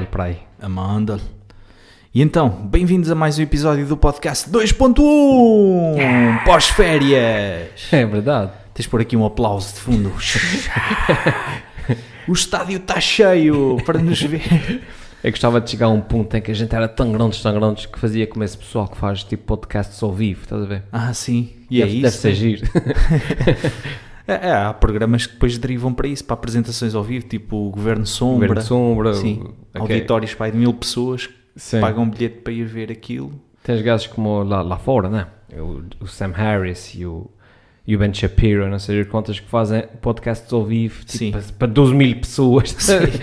Amanda para aí. Amanda. E então, bem-vindos a mais um episódio do podcast 2.1 pós-férias. É verdade. Tens por aqui um aplauso de fundo. o estádio está cheio para nos ver. Eu gostava de chegar a um ponto em que a gente era tão grandes, tão grandes, que fazia como esse pessoal que faz tipo podcasts ao vivo, estás a ver? Ah, sim. E é deve, isso. Deve ser né? giro. É, é, há programas que depois derivam para isso, para apresentações ao vivo, tipo o Governo Sombra. Governo sombra. Sim. ok. Auditórios para de mil pessoas que Sim. pagam um bilhete para ir ver aquilo. Tens gajos como lá, lá fora, né? O, o Sam Harris e o, e o Ben Shapiro, não sei quantas que fazem podcasts ao vivo, tipo, para, para 12 mil pessoas.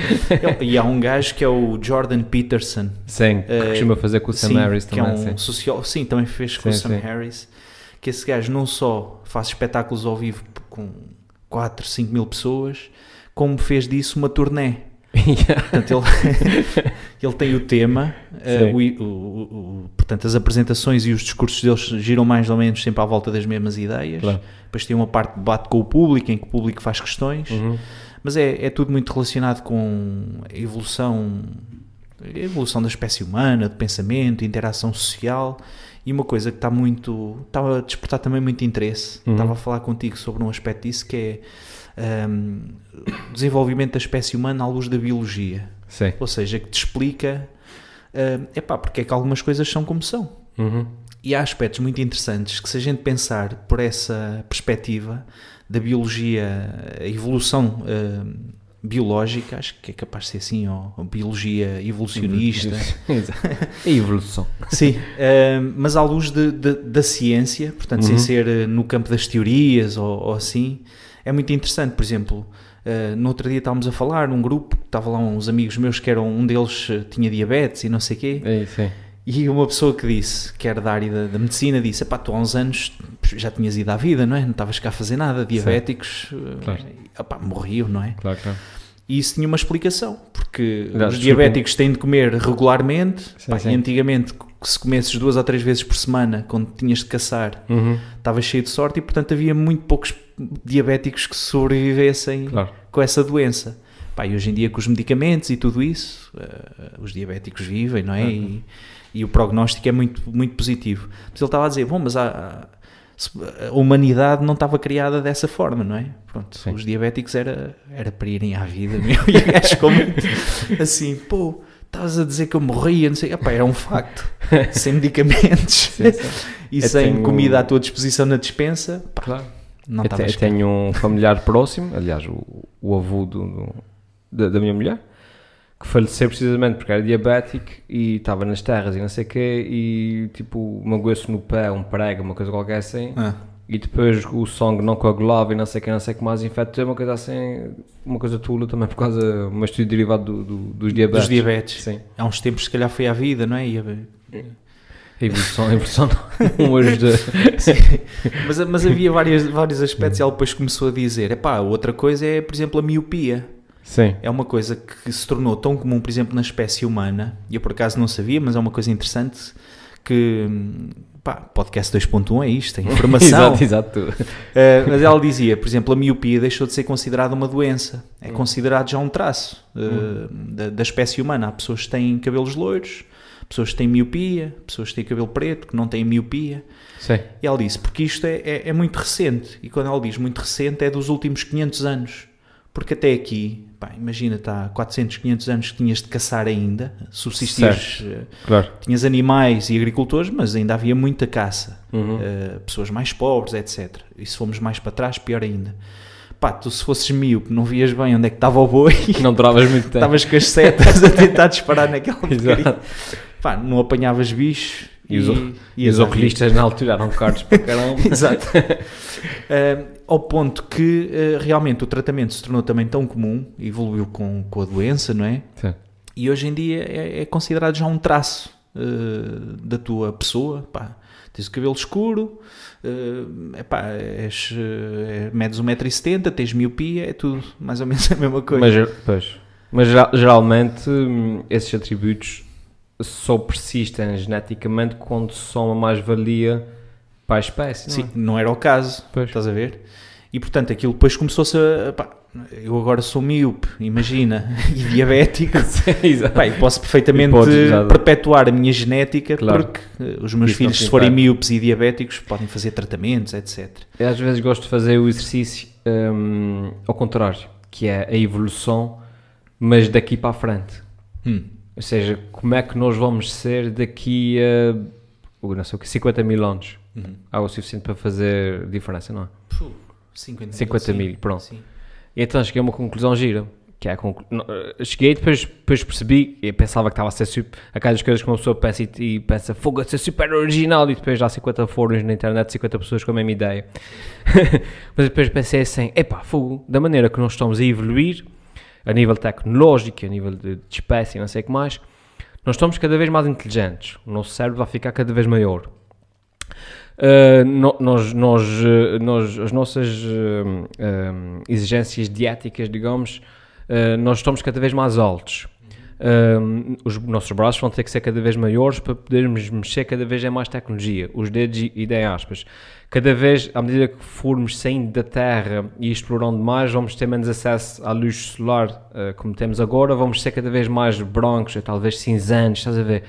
e há um gajo que é o Jordan Peterson. Sim, que Eh, costuma fazer com o Sam sim, Harris que também. é um sim. sociólogo. Sim, também fez com o Sim, Sam sim. Harris. Que esse gajo não só faz espetáculos ao vivo com 4, 5 mil pessoas, como fez disso uma turnê. Portanto, ele, ele tem o tema, Sim. o- o- o- portanto, as apresentações e os discursos deles giram mais ou menos sempre à volta das mesmas ideias. Claro. Depois tem uma parte de debate com o público, em que o público faz questões. Uhum. Mas é, é tudo muito relacionado com a evolução, a evolução da espécie humana, de pensamento, interação social e uma coisa que está muito, estava a despertar também muito interesse. Uhum. Estava a falar contigo sobre um aspecto disso que é hum, o desenvolvimento da espécie humana à luz da biologia. Sim. Ou seja, que te explica é epá, porque é que algumas coisas são como são. Uhum. E há aspectos muito interessantes que, se a gente pensar por essa perspectiva da biologia, a evolução eh, biológica, acho que é capaz de ser assim, ou, ou biologia evolucionista. A evolução. sim, eh, mas à luz de- de- da ciência, portanto, sem Uhum. ser eh, no campo das teorias ou, ou assim, é muito interessante. Por exemplo, eh, no outro dia estávamos a falar num grupo, estava lá uns amigos meus que eram, um deles eh, tinha diabetes e não sei o quê, É sim. E uma pessoa que disse, que era da área da, da medicina, disse: Epá, tu há uns anos já tinhas ido à vida, não é? Não estavas cá a fazer nada, diabéticos, eh, Claro. epá, morriam, não é? Claro, claro. E isso tinha uma explicação, porque os diabéticos têm de comer regularmente. Sim, Pá, sim. E antigamente, se comesses duas ou três vezes por semana, quando tinhas de caçar, Uhum. estavas cheio de sorte e, portanto, havia muito poucos diabéticos que sobrevivessem Claro. com essa doença. Pá, e hoje em dia, com os medicamentos e tudo isso, eh, os diabéticos vivem, não é? Uhum. E, e o prognóstico é muito, muito positivo. Mas ele estava a dizer, bom, mas se- a humanidade não estava criada dessa forma, não é? Pronto, Sim. os diabéticos era, era para irem à vida, meu. E o gajo ficou muito assim, pô, estavas a dizer que eu morria, não sei. Epá, era um facto. sem medicamentos Sim, sim. e Eu sem tenho- comida à tua disposição na dispensa, pá, Claro. não eu, te- eu tenho um familiar próximo, aliás, o, o avô do, do- da, da minha mulher, que faleceu precisamente porque era diabético e estava nas terras e não sei o quê, e tipo, magoou-se no pé, um prego, uma coisa qualquer assim, Ah. e depois o sangue não coagulava e não sei o que, não sei o que mais, infectou, uma coisa assim, uma coisa tula também por causa de um estudo derivado do, do- dos diabetes. Dos diabetes. Sim. Há uns tempos, se calhar, foi à vida, não é? E a- A evolução, a evolução não ajuda. mas, mas havia vários, vários aspectos e ela depois começou a dizer: epá, outra coisa é, por exemplo, a miopia. Sim. É uma coisa que se tornou tão comum, por exemplo, na espécie humana, e eu por acaso não sabia, mas é uma coisa interessante que. hum, Pá, podcast 2.1 é isto, é informação. exato, exato. Uh, mas ela dizia, por exemplo, a miopia deixou de ser considerada uma doença. É considerado já um traço uh, da, da espécie humana. Há pessoas que têm cabelos loiros, pessoas que têm miopia, pessoas que têm cabelo preto, que não têm miopia. Sim. E ela disse, porque isto é, é, é muito recente. E quando ela diz muito recente, é dos últimos 500 anos. Porque até aqui, pá, imagina, está há 400, 500 anos que tinhas de caçar ainda, subsistires, uh, Claro. tinhas animais e agricultores, mas ainda havia muita caça. Uhum. Uh, pessoas mais pobres, etc. E se fomos mais para trás, pior ainda. Pá, tu se fosses míope, não vias bem onde é que estava o boi, Não duravas muito tempo. estavas com as setas a tentar disparar naquela porcaria. Pá, não apanhavas bicho E os, e os vida. oculistas na altura eram caros para caramba. Exato. Uh, ao ponto que uh, realmente o tratamento se tornou também tão comum, evoluiu com, com a doença, não é? Sim. E hoje em dia é, é considerado já um traço uh, da tua pessoa. Pá, tens o cabelo escuro, uh, epá, és, uh, medes 1,70m, tens miopia, é tudo mais ou menos a mesma coisa. Mas, pois, mas geral- geralmente hum, esses atributos só persistem geneticamente quando são uma mais-valia para a espécie. Sim, Não é? não era o caso, Pois. estás a ver? E portanto aquilo depois começou-se a. pá, eu agora sou míope, imagina, e diabético. Exato. Pá, posso perfeitamente Podes, perpetuar a minha genética Claro. porque eh, os meus Isso filhos, se forem míopes e diabéticos, podem fazer tratamentos, etc. Eu às vezes gosto de fazer o exercício hum, ao contrário, que é a evolução, mas daqui para a frente. Hum. Ou seja, como é que nós vamos ser daqui a não sei o que, 50 mil anos? Uhum. Algo o suficiente para fazer diferença, não é? Puh, 50 50 sim, mil, pronto. sim. E então cheguei a uma conclusão gira. Que é a conclu... cheguei depois, depois percebi e pensava que estava a ser super. Aquelas coisas que uma pessoa pensa e, e pensa, fogo, a ser super original. E depois há 50 fóruns na internet, 50 pessoas com a mesma ideia. Mas depois pensei assim, epá, fogo, da maneira que nós estamos a evoluir, a nível tecnológico, a nível de, de espécie, não sei o que mais, nós estamos cada vez mais inteligentes. O nosso cérebro vai ficar cada vez maior. Uh, no- nós, nós, uh, nós, as nossas uh, um, exigências diéticas, digamos, uh, nós estamos cada vez mais altos. Um, os nossos braços vão ter que ser cada vez maiores para podermos mexer cada vez em mais tecnologia. Os dedos, e e aspas, cada vez, à medida que formos saindo da Terra e explorando mais, vamos ter menos acesso à luz solar uh, como temos agora, vamos ser cada vez mais brancos, talvez cinzentos, estás a ver?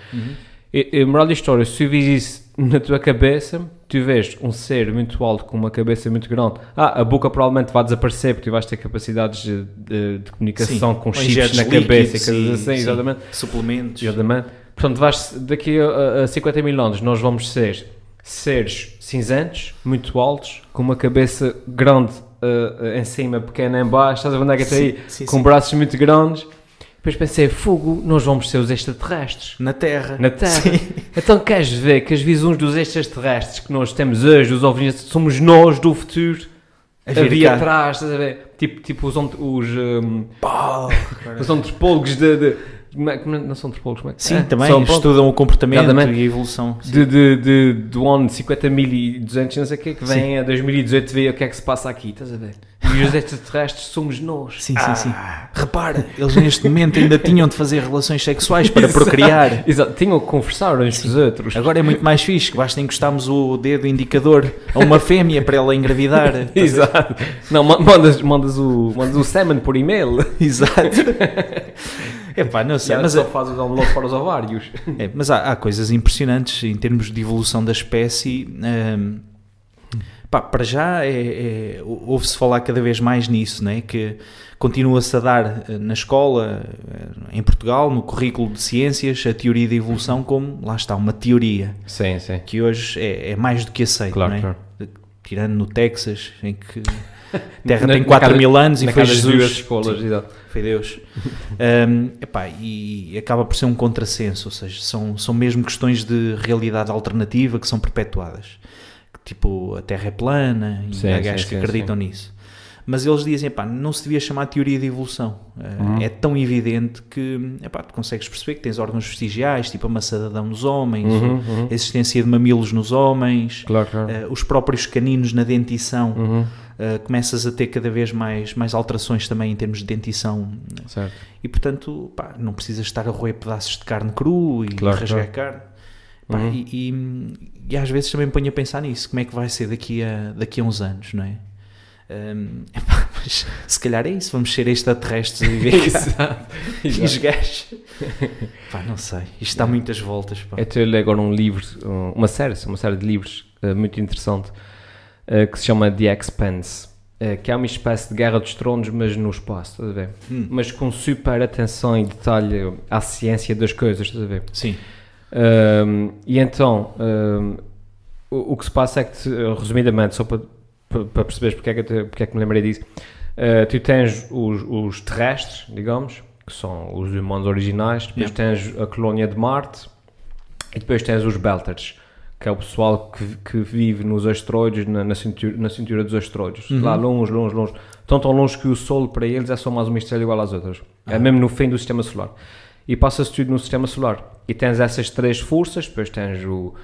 E, e, moral da história, se tu isso na tua cabeça, vês um ser muito alto com uma cabeça muito grande. Ah, a boca provavelmente vai desaparecer porque tu vais ter capacidades de, de- de comunicação com Ou chips na cabeça e líquidos coisas assim, sim, exatamente. Suplementos. Exatamente. Portanto, vais, daqui a, a 50 mil anos nós vamos ser seres cinzentos, muito altos, com uma cabeça grande eh, em cima, pequena em baixo, estás a ver onde é que está aí? Sim, sim, com sim. braços muito grandes. Depois pensei, fogo, nós vamos ser os extraterrestres. Na Terra. Na Terra. Sim. Então queres ver que as visões dos extraterrestres que nós temos hoje, os OVNIs, somos nós do futuro A a vir vir cá. atrás, estás a ver? Tipo, tipo os, ont- os, um, os antropólogos de, de, como é- é- Não são antropólogos, como é que Sim, é? também São, pronto, estudam o comportamento Exatamente. e a evolução. Sim. de, de, de, do ano de 50.200, não sei o quê, que vem a 2018 ver o que é que se passa aqui, estás a ver? E os extraterrestres somos nós. Sim, sim, sim. Repara, eles neste momento ainda tinham de fazer relações sexuais para procriar. Exato, tinham que conversar uns com os outros. Agora é muito mais fixe, que basta encostarmos o dedo indicador a uma fêmea para ela engravidar. Exato. Não, ma- mandas, mandas, o, mandas o semen por e-mail. Exato. Epá, não sei, Mas só faz o download para os ovários. é, mas há, há coisas impressionantes em termos de evolução da espécie. hum, pá, para já é, é- ouve-se falar cada vez mais nisso, né? que continua-se a dar eh, na escola, eh, em Portugal, no currículo de ciências, a teoria da evolução como, lá está, uma teoria. Sim, sim. que hoje é, é mais do que aceito, Claro, é? claro. Tirando no Texas, em que a Terra Na- tem na 4 cada- mil anos e foi Jesus. escolas, Sim, foi Deus. Um, epá, e acaba por ser um contrassenso, ou seja, são, são mesmo questões de realidade alternativa que são perpetuadas. Tipo, a Terra é plana e Sim, há sim, gajos que sim, acreditam nisso. Mas eles dizem, não se devia chamar teoria de evolução. Uh, Uhum. É tão evidente que epá, tu consegues perceber que tens órgãos vestigiais, tipo a maçã de Adão nos homens, Uhum, uhum. a existência de mamilos nos homens, Claro, claro. Uh, os próprios caninos na dentição, uh, começas a ter cada vez mais, mais alterações também em termos de dentição. Certo. E portanto, pá, não precisas estar a roer pedaços de carne cru e Claro, rasgar claro. carne. Pá, Uhum. e, e- e às vezes também me ponho a pensar nisso, como é que vai ser daqui a, daqui a uns anos, não é? Um, epá, mas se calhar é isso, vamos ser extraterrestres e cá. Exato. E os gajos. Pá, não sei, isto dá muitas voltas. Pá. A ler agora um livro, um- uma série, uma série de livros eh, muito interessante eh, que se chama The Expanse, eh, que é uma espécie de Guerra dos Tronos, mas no espaço, estás a ver? Hum. Mas com super atenção e detalhe à ciência das coisas, estás a ver? Sim, Um, e então, um, o, o que se passa é que, te- resumidamente, só para, para, perceberes porque é, que te- porque é que me lembrei disso, uh, tu tens os, os terrestres, digamos, que são os humanos originais, depois tens a colónia de Marte e depois tens os Belters, que é o pessoal que, que vive nos asteroides, na, na, cintura, na cintura dos asteroides, lá longe, longe, longe, tão tão longe que o Sol para eles é só mais uma estrela igual às outras, é mesmo no fim do sistema solar. E passa-se tudo no sistema solar. E tens essas três forças, depois tens o,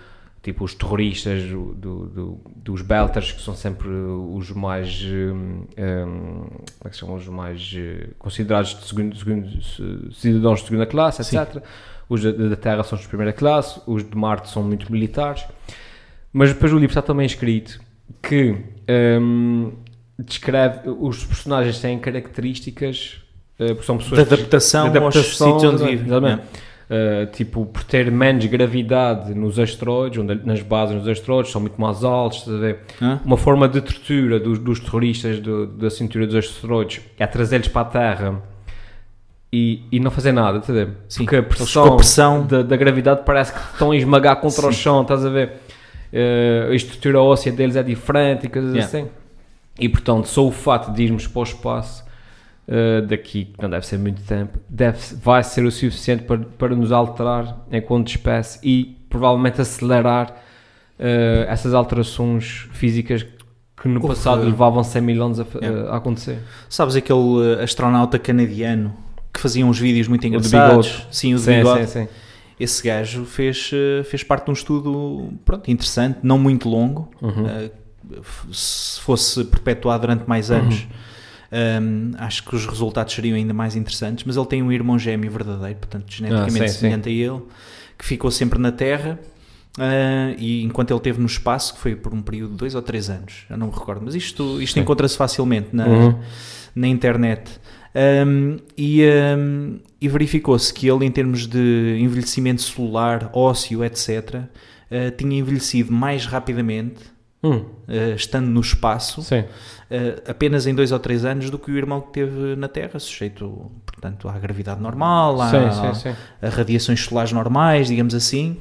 tipo os terroristas do, do- dos Belters, que são sempre os mais, hum, hum, como é que chamam, os mais eh, considerados de segundo, segundo, se- cidadãos de segunda classe, etc. Os da, Terra são os de primeira classe, os de Marte são muito militares. Mas depois o livro está também escrito que hum, descreve, os personagens têm características, uh, porque são De pessoas que- adaptação, de aos sítios onde exatamente, vivem. Uh, tipo, por ter menos gravidade nos asteroides, onde, nas bases dos asteroides, são muito mais altos, estás a ver? Hã? Uma forma de tortura dos, dos terroristas do- da cintura dos asteroides é trazer-lhes para a Terra e, e não fazer nada, estás a ver? Sim, Porque a pressão, a pressão- Da, da gravidade parece que estão a esmagar contra o Sim. chão, estás a ver? Uh, a estrutura óssea deles é diferente e coisas Yeah. assim. E portanto, só o fato de irmos para o espaço uh, daqui, que não deve ser muito tempo, deve, vai ser o suficiente para, para nos alterar enquanto espécie e provavelmente acelerar uh, essas alterações físicas que no Houve- passado levavam 100 mil anos a, Yeah. a acontecer. Sabes aquele eh, astronauta canadiano que fazia uns vídeos muito engraçados? Sim, o de Sim, bigode. sim, sim. Esse gajo fez, eh, fez parte de um estudo pronto, interessante, não muito longo. Uhum. Eh, f- se fosse perpetuado durante mais anos, ehm, acho que os resultados seriam ainda mais interessantes. Mas ele tem um irmão gêmeo verdadeiro, portanto, geneticamente Ah, sim, semelhante a ele, que ficou sempre na Terra. eh, e enquanto ele esteve no espaço, que foi por um período de dois ou três anos, eu não me recordo, mas isto, isto Sim. encontra-se facilmente na, Uhum. na internet. Um, e um, e verificou-se que ele, em termos de envelhecimento celular, ósseo, etc., uh, tinha envelhecido mais rapidamente, Hum, uh, estando no espaço, uh, apenas em dois ou três anos, do que o irmão que teve na Terra, sujeito, portanto, à gravidade normal, à, sim, sim, sim. a radiações solares normais, digamos assim.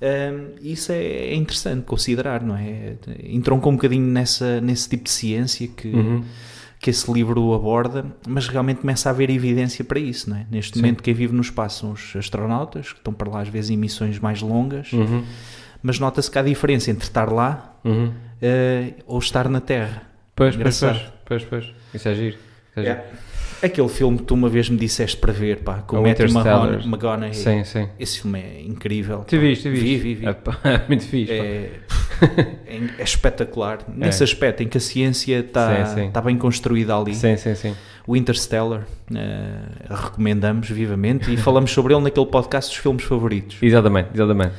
Um, isso é, é interessante considerar, não é? Entroncou um bocadinho nessa, nesse tipo de ciência que, Uhum. que esse livro aborda, mas realmente começa a haver evidência para isso, não é? Neste Sim. momento, quem vive no espaço são os astronautas, que estão para lá às vezes em missões mais longas, Uhum. Mas nota-se que há diferença entre estar lá Uhum. eh, ou estar na Terra. Pois, pois, Engraçado. pois, pois, pois. Isso é giro. Isso é giro. Aquele filme que tu uma vez me disseste para ver, pá, com O o Matthew McConaughey. Sim, sim. Esse filme é incrível. Tu viste, tu viste? Vi, vi, vi. É, é muito fixe. É, é, é espetacular. Nesse aspecto em que a ciência está É. Está bem construída ali. Sim, sim, sim. O Interstellar, eh, recomendamos vivamente e falamos sobre ele naquele podcast dos filmes favoritos. Exatamente, exatamente.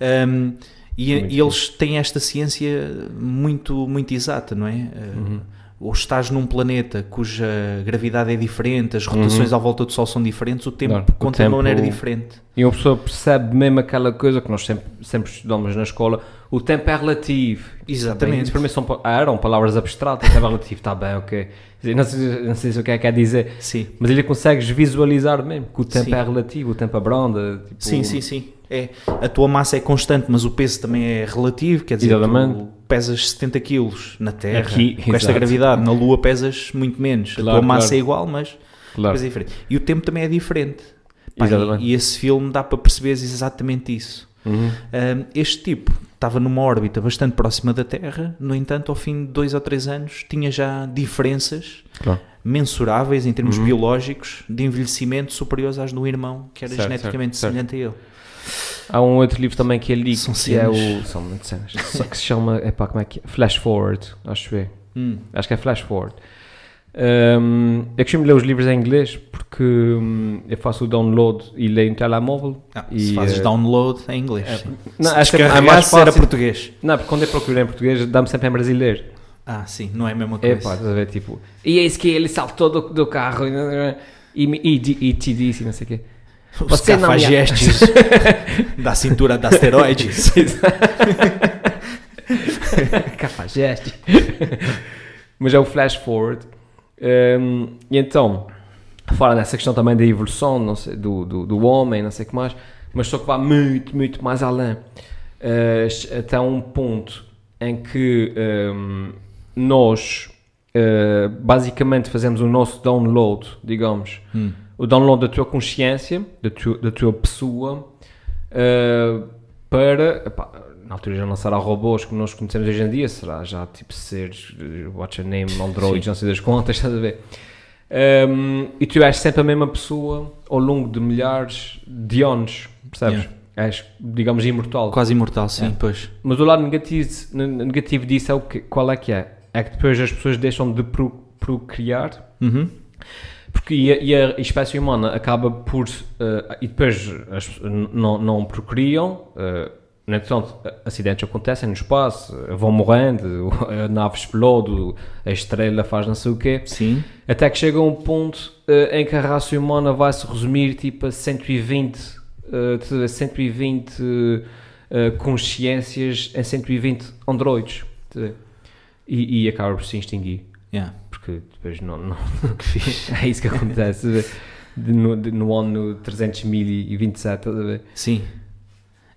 Um, e, e eles têm esta ciência muito, muito exata, não é? Uh, Uhum. Ou estás num planeta cuja gravidade é diferente, as rotações à volta do Sol são diferentes, o tempo Uhum. Claro, o conta de uma tempo- maneira diferente. E uma pessoa percebe mesmo aquela coisa que nós sempre, sempre estudamos na escola, o tempo é relativo. Exatamente. Para mim são, ah, eram palavras abstratas, tempo é relativo, está bem, ok. Não sei, não sei se o que é que quer dizer, Sim. mas ele consegues visualizar mesmo que o tempo Sim. é relativo, o tempo abranda. Tipo, Sim, sim, sim. É, a tua massa é constante, mas o peso também é relativo, quer dizer, Exatamente. tu pesas 70 quilos na Terra, Aqui, com esta exato. gravidade, na Lua pesas muito menos. Claro, a tua massa claro. é igual, mas Claro. é diferente. E o tempo também é diferente. Pá, e, e esse filme dá para perceber exatamente isso. Uhum. Um, este tipo estava numa órbita bastante próxima da Terra, no entanto, ao fim de dois ou três anos, tinha já diferenças Claro. mensuráveis em termos Uhum. biológicos de envelhecimento superiores às do irmão, que era Certo, geneticamente certo, semelhante a ele. Há um outro livro também que ele li, São que é cenas. o. São muitas cenas. Só que se chama. Epá, como é que é? Flash Forward, acho eu. Hum. Acho que é Flash Forward. Um, eu costumo ler os livros em inglês porque hum, eu faço o download e leio no telemóvel. Ah, e, se fazes eh, download em inglês. é-. Não, se acho que é mais descarregasse era fácil. português. Não, porque quando eu procuro em português dá-me sempre em brasileiro. Ah, sim, não é a mesma É coisa. pá, estás a ver? Tipo, e eis que ele saltou do, do carro e, e, e, e te disse, não sei o quê. Os Você cafajestes da cintura de asteroides. Cafajeste. Mas é o flash forward. Um, e então, fala nessa questão também da evolução não sei, do, do, do homem, não sei o que mais, mas só que vai muito, muito mais além. Uh, até um ponto em que um, nós uh, basicamente fazemos o nosso download, digamos, Hum. O download da tua consciência, da tua, da tua pessoa, uh, para. epá, na altura já não será robôs como nós conhecemos hoje em dia, será já tipo seres, eh, what's your name, androids, não sei das contas, estás a ver? Um, e tu és sempre a mesma pessoa ao longo de milhares de anos, percebes? És, digamos, imortal. Quase imortal, sim, É. pois. Mas o lado negativo, negativo disso é o que, qual é que é? É que depois as pessoas deixam de pro, procriar Uhum. Porque e a, e a espécie humana acaba por. eh, e depois as, não, não procriam, eh, no entretanto, acidentes acontecem no espaço, vão morrendo, a nave explode, a estrela faz não sei o quê. Sim. Até que chega um ponto eh, em que a raça humana vai se resumir tipo a 120, eh, de 120 eh, consciências em 120 androides. E, e acaba por se extinguir. Yeah. Porque depois não. não é isso que acontece. De- no, de- no ano 300.027, estás? Sim.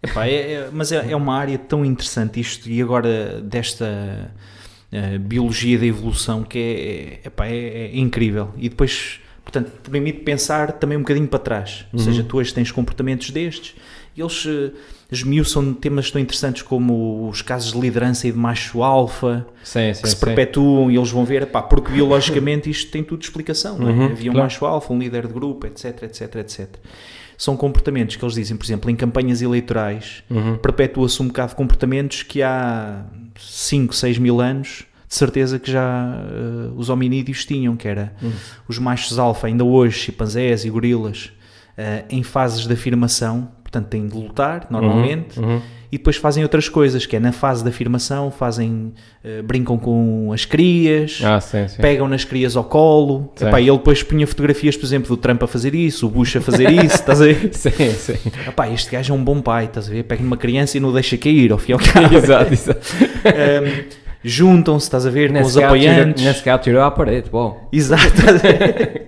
Epá, é- é- mas é, é uma área tão interessante isto e agora desta eh, biologia da evolução que é, é, epá, é- é incrível. E depois, portanto, permite pensar também um bocadinho para trás. Ou seja, tu hoje tens comportamentos destes eles eh, esmiuçam temas tão interessantes como os casos de liderança e de macho alfa Sim, sim, que se sim. perpetuam e eles vão ver, epá, porque biologicamente isto tem tudo explicação. não é? Uhum, Havia um claro. macho alfa, um líder de grupo, etc, etc, etc. São comportamentos que eles dizem, por exemplo, em campanhas eleitorais, Uhum. perpetua-se um bocado de comportamentos que há 5, 6 mil anos, de certeza que já eh, os hominídeos tinham, que era Uhum. os machos alfa, ainda hoje, chimpanzés e gorilas, eh, em fases de afirmação, portanto têm de lutar, normalmente, Uhum. e depois fazem outras coisas, que é na fase de afirmação, fazem, eh, brincam com as crias, Ah, sim, sim. pegam nas crias ao colo. Epá, e ele depois punha fotografias, por exemplo, do Trump a fazer isso, o Bush a fazer isso, estás a ver? Sim, sim. Epá, este gajo é um bom pai, estás a ver? Pega numa criança e não deixa cair, ao fim e ao cabo. exato, exato. Um, Juntam-se, estás a ver, com os caso, tira- apoiantes. Nesse caso, tirou à parede, bom. Exato. estás a ver?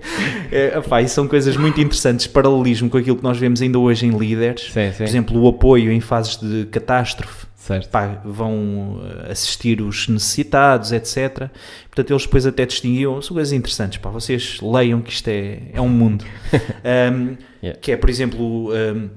é, e são coisas muito interessantes, paralelismo com aquilo que nós vemos ainda hoje em líderes. Sim, sim. Por exemplo, o apoio em fases de catástrofe. Certo. Pá, vão eh, assistir os necessitados, etc. Portanto, eles depois até distinguiam, são coisas interessantes, pá, vocês leiam que isto é, é um mundo. Um, Yeah. Que é, por exemplo, um,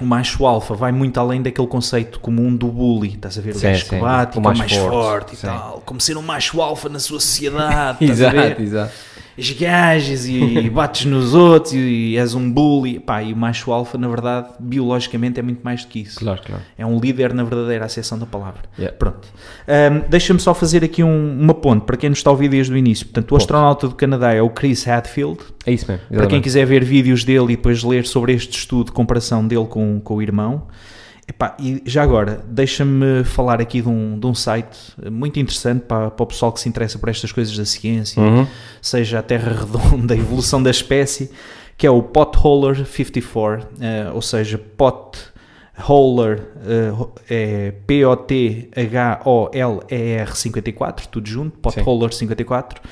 o macho alfa vai muito além daquele conceito comum do bully, estás a ver? O Sim, gajo que bate, O mais mais forte, forte, e sim. tal. Como ser um macho alfa na sua sociedade? Exato, exato. Esgajas e bates nos outros e és um bully. Pá, e o macho alfa, na verdade, biologicamente é muito mais do que isso. Claro, claro. É um líder na verdadeira acessão da palavra. Yeah. Pronto. Ahm, Deixa-me só fazer aqui um- uma ponte para quem nos está a ouvir desde o início. Portanto, o astronauta do Canadá é o Chris Hadfield. É isso mesmo. Para quem exatamente. quiser ver vídeos dele e depois ler sobre este estudo de comparação dele com, com o irmão. Epá, e já agora, deixa-me falar aqui de um, de um site muito interessante para, para o pessoal que se interessa por estas coisas da ciência, Uhum. seja a Terra Redonda, a evolução da espécie, que é o Potholer 54, eh, ou seja, Potholer eh, é P-O-T-H-O-L-E-R 54, tudo junto, Potholer 54,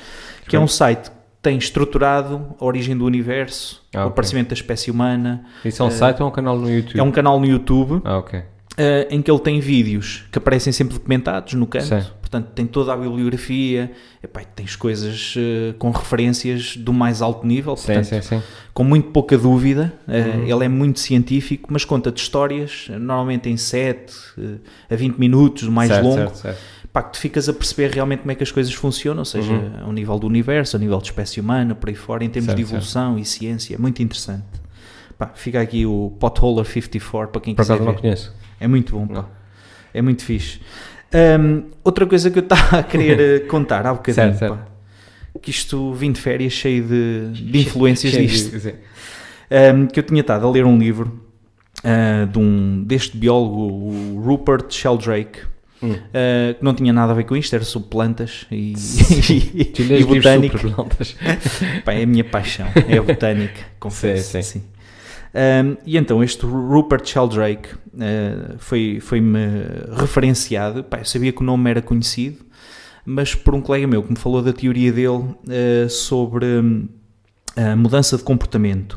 que é um site tem estruturado a origem do universo, Ah, o aparecimento da espécie humana. Isso é um site ou um canal no YouTube? É um canal no YouTube Ah, ok. eh, em que ele tem vídeos que aparecem sempre documentados no canto. Sim. Portanto, tem toda a bibliografia, epá, tens coisas eh, com referências do mais alto nível, Sim, portanto, sim, sim. com muito pouca dúvida. Uhum. Ele é muito científico, mas conta-te histórias, eh, normalmente em 7 a 20 minutos, mais certo, longo. Certo, certo. Pá, que tu ficas a perceber realmente como é que as coisas funcionam, ou seja, Uhum. ao nível do universo, ao nível de espécie humana, por aí fora, em termos Certo, de evolução e ciência, é muito interessante. Pá, fica aqui o Potholer 54 para quem Por quiser acaso não conheço. É muito bom, pá. É muito fixe. Hum, outra coisa que eu estava a querer eh, contar há bocadinho, Certo, certo. pá, que isto vim de férias cheio de, de influências Cheio de- disto. sim. Um, que eu tinha estado a ler um livro uh, de um, deste biólogo, o Rupert Sheldrake, Hum. uh, que não tinha nada a ver com isto, era sobre plantas e, e, e botânica. plantas. Pá, é a minha paixão, é a botânica, confesso. Sim, sim. Um, e então este Rupert Sheldrake uh, foi- foi-me referenciado, Pá, eu sabia que o nome era conhecido, mas por um colega meu que me falou da teoria dele uh, sobre hum, a mudança de comportamento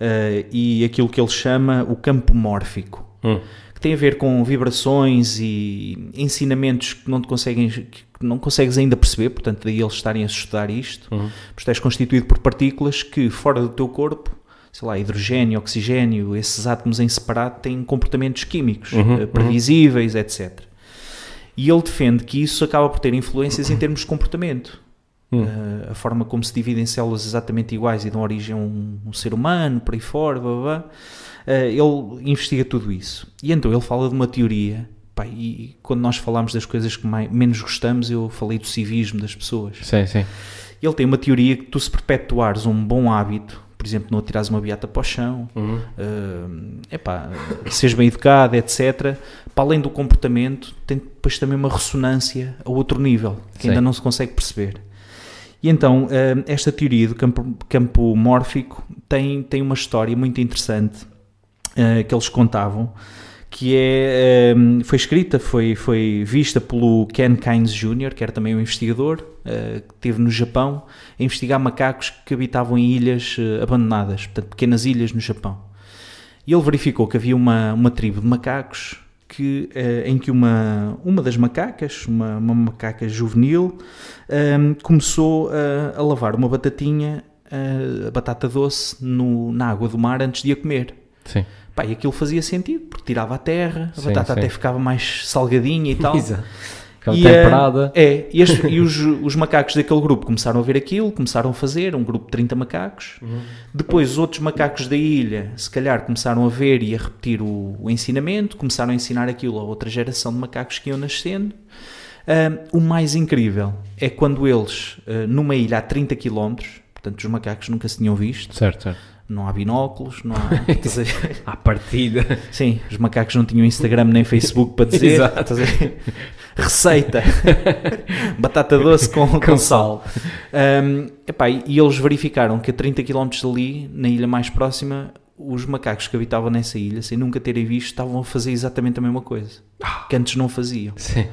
uh, e aquilo que ele chama o campo mórfico Hum. Tem a ver com vibrações e ensinamentos que não, te conseguem, que não consegues ainda perceber, portanto daí eles estarem a estudar isto, Uhum. porque és constituído por partículas que fora do teu corpo, sei lá, hidrogênio, oxigênio, esses átomos em separado têm comportamentos químicos Uhum, eh, previsíveis, etc. E ele defende que isso acaba por ter influências em termos de comportamento. Hum. Uh, a forma como se dividem células exatamente iguais e dão origem a um, um ser humano, por aí fora, blá, blá, blá. Uh, ele investiga tudo isso. E então ele fala de uma teoria, e quando nós falamos das coisas que mais, menos gostamos, eu falei do civismo das pessoas. Sim, sim. Ele tem uma teoria que tu se perpetuares um bom hábito, por por exemplo, não atirares uma beata para o chão, Uhum. uh, epá, seres bem educado, etc. Para além do comportamento, tem depois também uma ressonância a outro nível, que Sim. ainda não se consegue perceber. E então, uh, esta teoria do campo, campo mórfico tem, tem uma história muito interessante uh, que eles contavam, que é, um, foi escrita, foi, foi vista pelo Ken Kynes Jr., que era também um investigador, uh, que esteve no Japão, a investigar macacos que habitavam em ilhas uh, abandonadas, portanto, pequenas ilhas no Japão. E ele verificou que havia uma, uma tribo de macacos que, uh, em que uma, uma das macacas, uma, uma macaca juvenil, um, começou a, a lavar uma batatinha, uh, a batata doce, no, na água do mar antes de a comer. Sim. Pá, e aquilo fazia sentido, porque tirava a terra, a Sim, batata sim. até ficava mais salgadinha e tal. Exato. E, eh, temperada. É, e, este- e os, os macacos daquele grupo começaram a ver aquilo, começaram a fazer, um grupo de 30 macacos. Uhum. Depois os outros macacos da ilha, se calhar, começaram a ver e a repetir o, o ensinamento, começaram a ensinar aquilo a outra geração de macacos que iam nascendo. Ah, o mais incrível é quando eles, ah, numa ilha a 30 km, portanto os macacos nunca se tinham visto, Certo, certo. Não há binóculos, não há... estás a? À partida. Sim, os macacos não tinham Instagram nem Facebook para dizer. Exato. Receita: batata doce com, com sal. Um, epá, e e eles verificaram que a 30 km dali, na ilha mais próxima, os macacos que habitavam nessa ilha, sem nunca terem visto, estavam a fazer exatamente a mesma coisa que antes não faziam. Sim.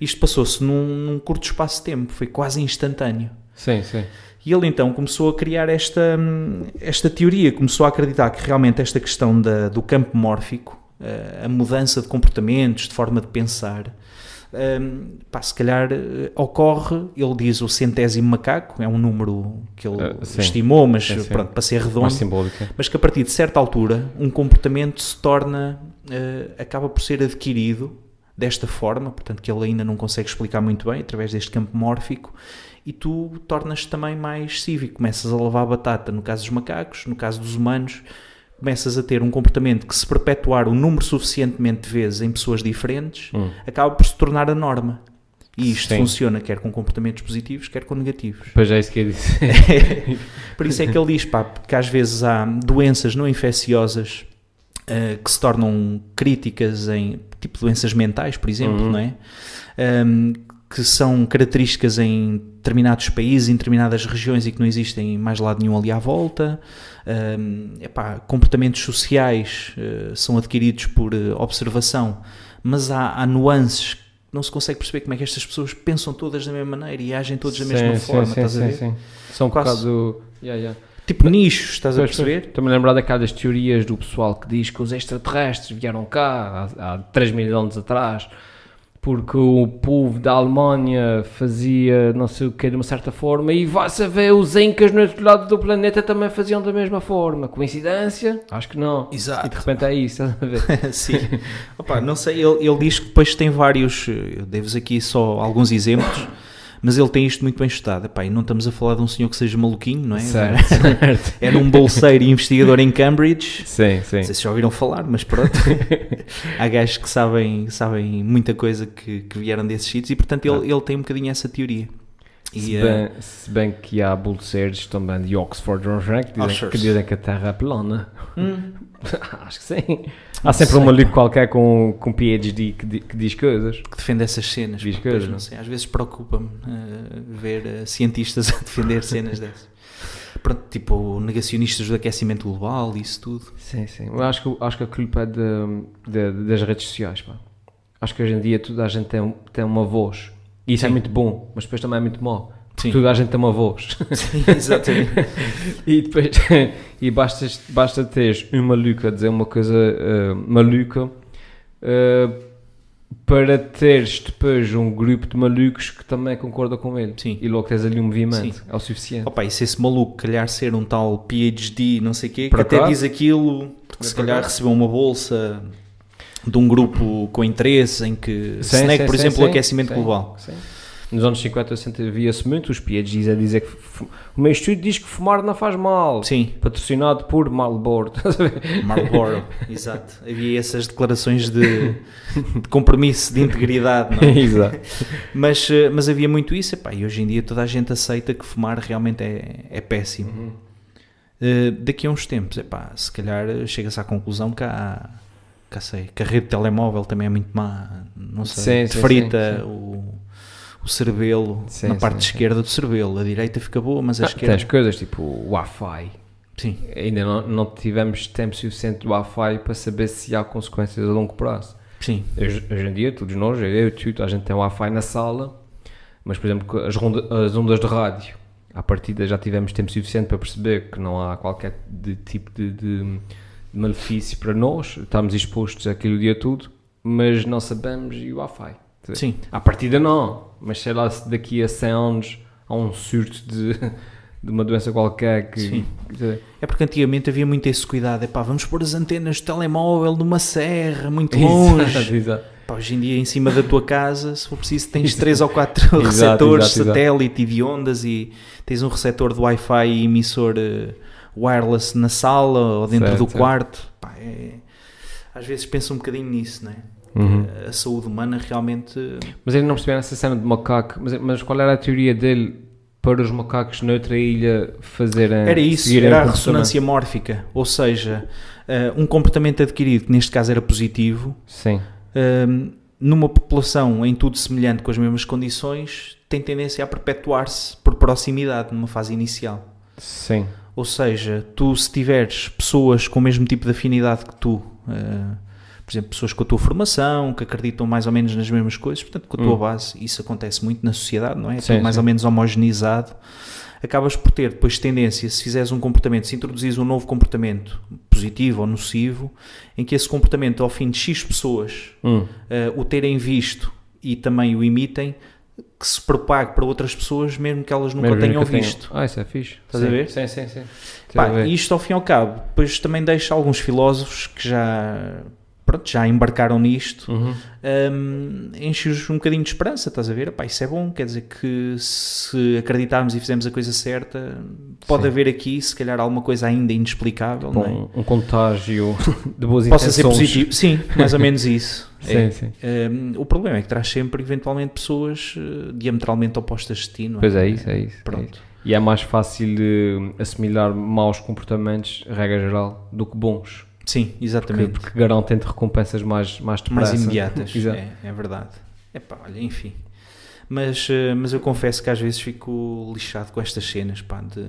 Isto passou-se num, num curto espaço de tempo, foi quase instantâneo. Sim, sim. E ele então começou a criar esta, hum, esta teoria, começou a acreditar que realmente esta questão da- do campo mórfico, eh, a mudança de comportamentos, de forma de pensar, hum, pá, se calhar eh, ocorre, ele diz o centésimo macaco, é um número que ele sim. estimou, mas sim. pronto, para ser redondo, Mais simbólica. mas que a partir de certa altura um comportamento se torna, eh, acaba por ser adquirido desta forma, portanto que ele ainda não consegue explicar muito bem, através deste campo mórfico, e tu tornas-te também mais cívico, começas a lavar a batata, no caso dos macacos, no caso dos humanos, começas a ter um comportamento que se perpetuar um número suficientemente de vezes em pessoas diferentes, Hum. acaba por se tornar a norma. E isto Sim. funciona quer com comportamentos positivos, quer com negativos. Pois é isso que eu disse. Por isso é que ele diz pá, que às vezes há doenças não infecciosas eh, que se tornam críticas em tipo doenças mentais, por exemplo, Uhum. não é? Ahm, que são características em determinados países, em determinadas regiões e que não existem em mais lado nenhum ali à volta. Epá, comportamentos sociais eh, são adquiridos por eh, observação, mas há, há nuances que não se consegue perceber como é que estas pessoas pensam todas da mesma maneira e agem todas da mesma Sim, forma, sim, estás sim, a ver? sim. São um Quase- bocado. Yeah, yeah. Tipo nichos, estás a perceber? Estou-me a lembrar daquelas teorias do pessoal que diz que os extraterrestres vieram cá há, há 3 mil anos atrás porque o povo da Alemanha fazia não sei o que de uma certa forma e vai-se a ver os incas no outro lado do planeta também faziam da mesma forma. Coincidência? Acho que não. Exato. E de repente é isso, estás a ver? Sim. Opa, não sei, ele, ele diz que depois tem vários, eu devo-vos aqui só alguns exemplos, mas ele tem isto muito bem estudado. Epá, e não estamos a falar de um senhor que seja maluquinho, não é? Certo, certo. De um bolseiro e investigador em Cambridge. Sim, sim. Não sei se já ouviram falar, mas pronto. Há gajos que sabem, sabem muita coisa que, que vieram desses sítios e, portanto, ele, ele tem um bocadinho essa teoria. Se eh, bem, se bem que há bolseiros também de Oxford Oxford que dizem, que dizem que a Terra é plana. hum, Acho que sim. Não Há sempre um maluco qualquer com, com PhD que, di- que diz coisas. que defende essas cenas. Diz coisas. não sei, às vezes preocupa-me eh, ver eh, cientistas a defender cenas dessas. Pronto, tipo negacionistas do aquecimento global e isso tudo. Sim, sim. Eu acho que, acho que a culpa é de, de- das redes sociais. Pá. Acho que hoje em dia toda a gente tem, tem uma voz. E isso é Sim. muito bom, mas depois também é muito mau. Sim. Toda a gente tem uma voz. Sim, exatamente. e depois e basta, basta teres um maluco a dizer uma coisa eh, maluca eh, para teres depois um grupo de malucos que também concorda com ele. Sim. E logo tens ali um movimento. Sim. É o suficiente. Opa, e se esse maluco calhar ser um tal PhD, não sei o quê, Por que até diz aquilo, porque se calhar recebeu uma bolsa de um grupo com interesse em que Sim, negue, sim, por sim, exemplo, o aquecimento global. sim. Nos anos 50 eu sempre via-se muito os PhDs a dizer que o meu estudo diz que fumar não faz mal. Sim, Patrocinado por Marlboro. Marlboro, exato. Havia essas declarações de, de compromisso, de integridade, não é? Exato. Mas, eh, mas havia muito isso, epá, e hoje em dia toda a gente aceita que fumar realmente é, é péssimo. Uh, daqui a uns tempos, epá, se calhar chega-se à conclusão que há, que, sei, que a rede de telemóvel também é muito má, não sei, Sim, sim, frita sim, o, o cerebelo na parte esquerda do cerebelo, a direita fica boa, mas a Ah, esquerda... tens coisas tipo Wi-Fi. Sim, Ainda não, não tivemos tempo suficiente do Wi-Fi para saber se há consequências a longo prazo. sim, Hoje, hoje em dia, todos nós, eu, tu, a gente tem Wi-Fi na sala, mas, por exemplo, as, ronda- as ondas de rádio, à partida já tivemos tempo suficiente para perceber que não há qualquer de tipo de- de malefício para nós, estamos expostos àquilo o dia todo, mas não sabemos e o Wi-Fi. sim. À partida não, mas sei lá se daqui a 100 anos há um surto de, de uma doença qualquer que... Sim. É porque antigamente havia muito esse cuidado, epá, vamos pôr as antenas de telemóvel numa serra, muito longe. Exato, exato. Pá, hoje em dia, em cima da tua casa, se for preciso, tens três ou quatro receptores exato, exato. satélite e de ondas e tens um receptor de Wi-Fi e emissor eh, wireless na sala ou dentro Certo, do quarto. Pá, é- Às vezes penso um bocadinho nisso, né? Uhum. A saúde humana realmente. Mas ele não percebeu essa cena de macaco. Mas, mas qual era a teoria dele para os macacos noutra ilha fazerem. Era isso, era a ressonância mórfica. Ou seja, eh, um comportamento adquirido, que neste caso era positivo, Sim. hum, numa população em tudo semelhante com as mesmas condições, tem tendência a perpetuar-se por proximidade numa fase inicial. Sim. Ou seja, tu se tiveres pessoas com o mesmo tipo de afinidade que tu, eh, por exemplo, pessoas com a tua formação, que acreditam mais ou menos nas mesmas coisas, portanto, com a tua Hum. base, isso acontece muito na sociedade, não é? Sim, Tudo mais sim. ou menos homogeneizado. Acabas por ter depois tendência, se fizeres um comportamento, se introduzires um novo comportamento, positivo ou nocivo, em que esse comportamento, ao fim de X pessoas, Hum. eh, o terem visto e também o imitem, que se propague para outras pessoas, mesmo que elas nunca Mesmo tenham tenha- visto. Ah, isso é fixe. Estás a Sim. ver? Sim, sim, sim. Pá, a ver. e isto ao fim e ao cabo, depois também deixa alguns filósofos que já, pronto, já embarcaram nisto, Uhum. hum, enche-os um bocadinho de esperança, estás a ver? Pá, isso é bom, quer dizer que se acreditarmos e fizermos a coisa certa, pode Sim. haver aqui, se calhar, alguma coisa ainda inexplicável, não é? Um, um contágio de boas Possa ser intenções. positivo, sim, mais ou menos isso. É. sim. Hum, o problema é que traz sempre, eventualmente, pessoas eh, diametralmente opostas de ti, não é? Pois é isso, é isso. é Pronto. isso. E é mais fácil de assimilar maus comportamentos, regra geral, do que bons. Sim, Porque, exatamente. porque garantem-te recompensas mais, mais depressa. mais imediatas. É, é verdade. Epá, olha, enfim. Mas, eh, mas eu confesso que às vezes fico lixado com estas cenas, pá, de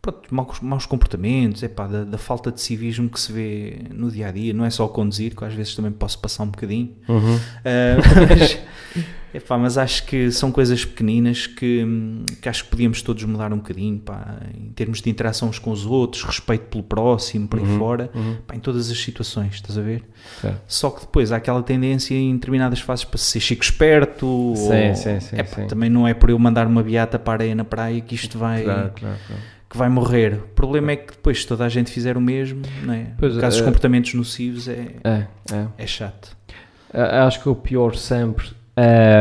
pronto, maus, maus comportamentos, epá, da, da falta de civismo que se vê no dia a dia. Não é só conduzir, que às vezes também posso passar um bocadinho. Uhum. Ah, mas, epá, mas acho que são coisas pequeninas que, que acho que podíamos todos mudar um bocadinho, pá, em termos de interação uns com os outros, respeito pelo próximo, por aí Uhum, fora, uhum. pá, em todas as situações, estás a ver? Certo. Só que depois há aquela tendência em determinadas fases para ser chico esperto. Sim, ou, sim, sim, epá, sim. Também não é por eu mandar uma beata para a areia na praia que isto vai, Claro, claro, claro. que vai morrer. O problema é que depois se toda a gente fizer o mesmo, não é? Pois, no caso dos é. comportamentos nocivos é, É, é. é chato. Acho que o pior sempre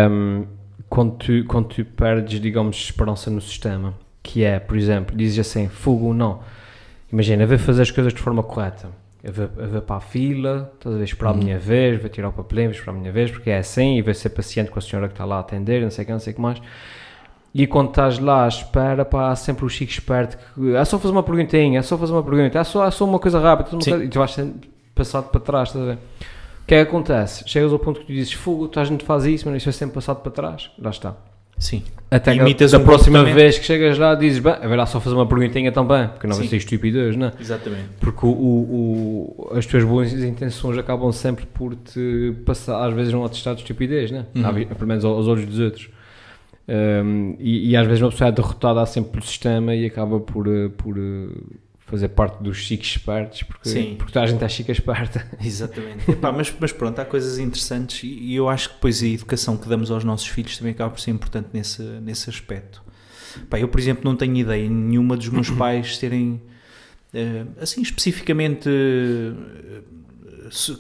hum, quando, tu, quando tu perdes, digamos, esperança no sistema. Que é, por exemplo, dizes assim, fogo, não. Imagina, vou fazer as coisas de forma correta. Eu vou, eu vou para a fila, estás a ver, esperar a minha vez, vou tirar o papelinho, vou esperar a minha vez, porque é assim, e vou ser paciente com a senhora que está lá a atender, não sei o que, não sei o que mais. E quando estás lá à espera, pá, há sempre o chico esperto que é só fazer uma perguntinha, é só fazer uma pergunta, é só, é só uma coisa rápida, uma coisa- e tu vais sendo passado para trás, estás a ver? O que é que acontece? Chegas ao ponto que tu dizes, fogo, tu a gente faz isso, mas isso é sempre passado para trás. Lá está. Sim. Até Imitas da um próxima vez que chegas lá, dizes, bem, é lá só fazer uma perguntinha também, porque não vai ser estupidez, não é? Exatamente. Porque o, o- as tuas boas intenções acabam sempre por te passar, às vezes, um atestado de estupidez, né? Uhum. À vi- Pelo menos aos olhos dos outros. Um, e, e às vezes uma pessoa é derrotada sempre pelo sistema e acaba por, eh, por eh, fazer parte dos chiques espertos, porque, Sim. porque toda a gente é chica esperta. Exatamente. Epá, mas, mas pronto, há coisas interessantes e, eu acho que depois a educação que damos aos nossos filhos também acaba por ser importante nesse, nesse aspecto. Pá, eu, por exemplo, não tenho ideia nenhuma dos meus pais serem eh, assim especificamente eh,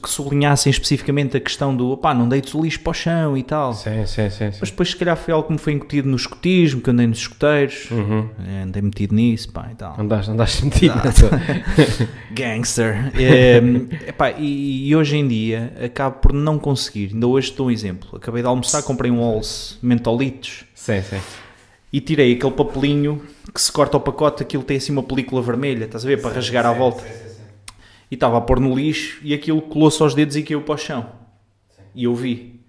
que sublinhassem especificamente a questão do opá, não deites o lixo para o chão e tal. Sim, sim, sim. sim. Mas depois, se calhar, foi algo que me foi incutido no escotismo, que andei nos escoteiros, Uhum. eh, andei metido nisso, pá, e tal. Andaste, andaste metido nessa. Gangster. Ehm, epá, e, e hoje em dia acabo por não conseguir. Ainda hoje dou um exemplo. Acabei de almoçar, comprei um Halls mentolitos Sim, sim. e tirei aquele papelinho que se corta o pacote, aquilo tem assim uma película vermelha, estás a ver, para rasgar à volta. E estava a pôr no lixo e aquilo colou-se aos dedos e caiu para o chão. E eu vi.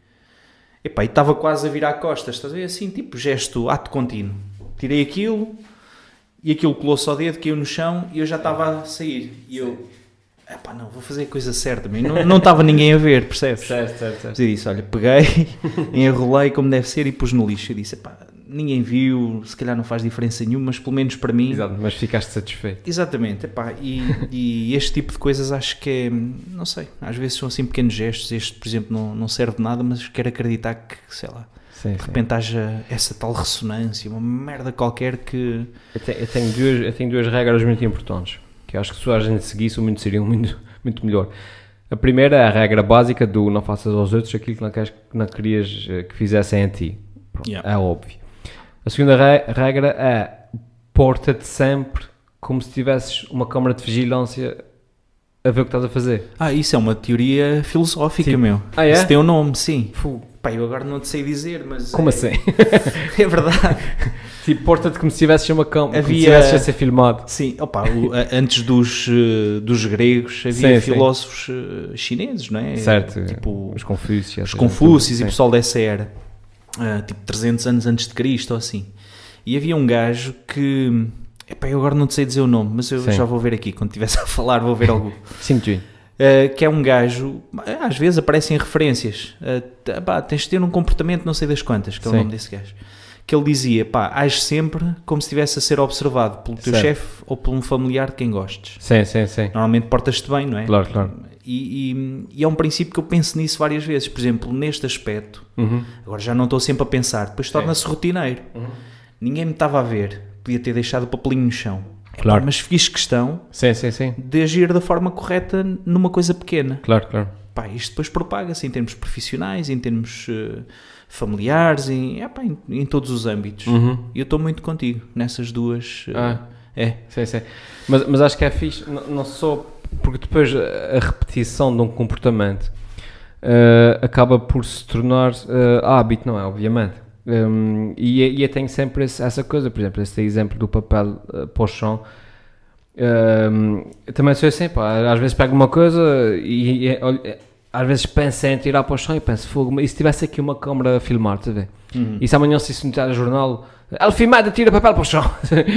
Epá, e estava quase a virar costas, estás a ver? Assim, tipo gesto, ato contínuo. Tirei aquilo e aquilo colou-se ao dedo, caiu no chão e eu já estava a sair. E eu, epá, não, vou fazer a coisa certa. mas Não, não estava ninguém a ver, percebes? Certo, certo, certo. Eu disse, olha, peguei, enrolei como deve ser e pus no lixo. Eu disse, epá, ninguém viu, se calhar não faz diferença nenhuma, mas pelo menos para mim... Exato, mas ficaste satisfeito. Exatamente, epá, e, e este tipo de coisas acho que é, não sei, às vezes são assim pequenos gestos, este por exemplo não, não serve de nada, mas quero acreditar que, sei lá, Sim, de sim. repente haja essa tal ressonância, uma merda qualquer que... Eu tenho, eu tenho duas, eu tenho duas regras muito importantes, que acho que se a gente seguisse, o mundo seria muito, muito melhor. A primeira é a regra básica do não faças aos outros aquilo que não, queres, que não querias eh, que fizessem a ti. Pronto, Yeah. É óbvio. A segunda re- regra é porta-te sempre como se tivesses uma câmara de vigilância a ver o que estás a fazer. Ah, isso é uma teoria filosófica, Tipo, meu. ah, é? Isso tem um nome, sim. Fu, Pá, eu agora não te sei dizer, mas... Como é, assim? É verdade. tipo, porta-te como se tivesses uma câmara, como se Havia- estivesses a ser filmado. Sim, opa, o- antes dos, eh, dos gregos havia Sim, sim. filósofos eh, chineses, não é? certo, Tipo, os Confúcios. os Confúcios e toda, pessoal dessa era, ah, tipo 300 anos antes de Cristo ou assim. E havia um gajo que, epá, eu agora não sei dizer o nome, mas eu Sim. já vou ver aqui, quando estivesse a falar vou ver algo. Sim, Sim, Uh, que é um gajo, às vezes aparecem referências, uh, pá, tens de ter um comportamento não sei das quantas, que é o Sim. nome desse gajo. Que ele dizia, pá, age sempre como se estivesse a ser observado pelo teu Certo. chefe ou por um familiar de quem gostes. sim, sim, sim. Normalmente portas-te bem, não é? Claro, claro. E, e- e é um princípio que eu penso nisso várias vezes. Por exemplo, neste aspecto, Uhum. agora já não estou sempre a pensar, depois torna-se rotineiro. Ninguém me estava a ver, podia ter deixado o papelinho no chão. Claro. Mas fiz questão Sim, sim, sim. de agir da forma correta numa coisa pequena. Claro, claro. Pá, isto depois propaga-se em termos profissionais, em termos eh, familiares, em, é, pá, em, em todos os âmbitos. Uhum. E eu estou muito contigo nessas duas. eh, Ah. É, Sim, sim. Mas, mas acho que é fixe, não, não só porque depois a repetição de um comportamento eh, acaba por se tornar eh, hábito, não é? Obviamente. Um, e, e eu tenho sempre esse- essa coisa, por exemplo, esse exemplo do papel uh, para o chão. Um, eu também sou assim, pá, às vezes pego uma coisa e, e às vezes penso em tirar para o chão e penso, fogo, e se tivesse aqui uma câmara a filmar, estás a ver? E se amanhã se isso notar no jornal, ela filmada tira papel para o chão.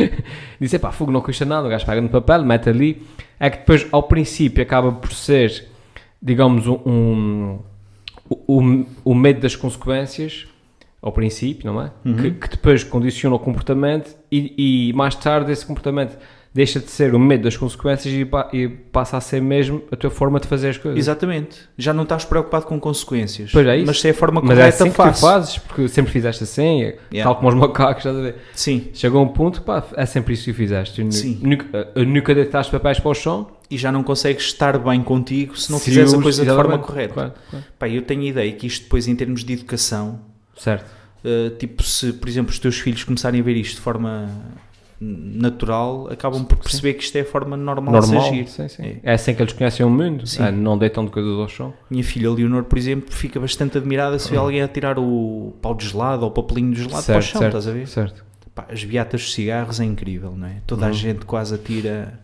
Disse, pá, fogo não custa nada, o gajo pega no papel, mete ali. É que depois, ao princípio, acaba por ser, digamos, um, um, o, o medo das consequências, ao princípio, não é? Que, que depois condiciona o comportamento e, e mais tarde esse comportamento deixa de ser o medo das consequências e, e passa a ser mesmo a tua forma de fazer as coisas. exatamente. Já não estás preocupado com consequências. Pois é isso. Mas se é a forma Mas é correta, assim que faço. tu fazes, porque sempre fizeste assim, Yeah. tal como os macacos, estás a ver? Sim. Chegou um ponto, pá, é sempre isso que fizeste. Nu- Sim. Nunca, uh, nunca deitaste papéis para o chão. E já não consegues estar bem contigo se não se fizeres a coisa de forma correta. Claro, claro. Pá, eu tenho a ideia que isto depois, em termos de educação, Certo. Uh, tipo, se por exemplo os teus filhos começarem a ver isto de forma natural, acabam por perceber que isto é a forma normal, Normal. de se agir. Sim, sim. É. É. assim que eles conhecem o mundo. Sim. É, não deitam de coisas ao chão. Minha filha Leonor, por exemplo, fica bastante admirada se vê alguém a tirar o pau de gelado ou o papelinho de gelado para o chão, certo, estás a ver? certo. Pá, as beatas dos cigarros é incrível, não é? Toda a Uhum. gente quase atira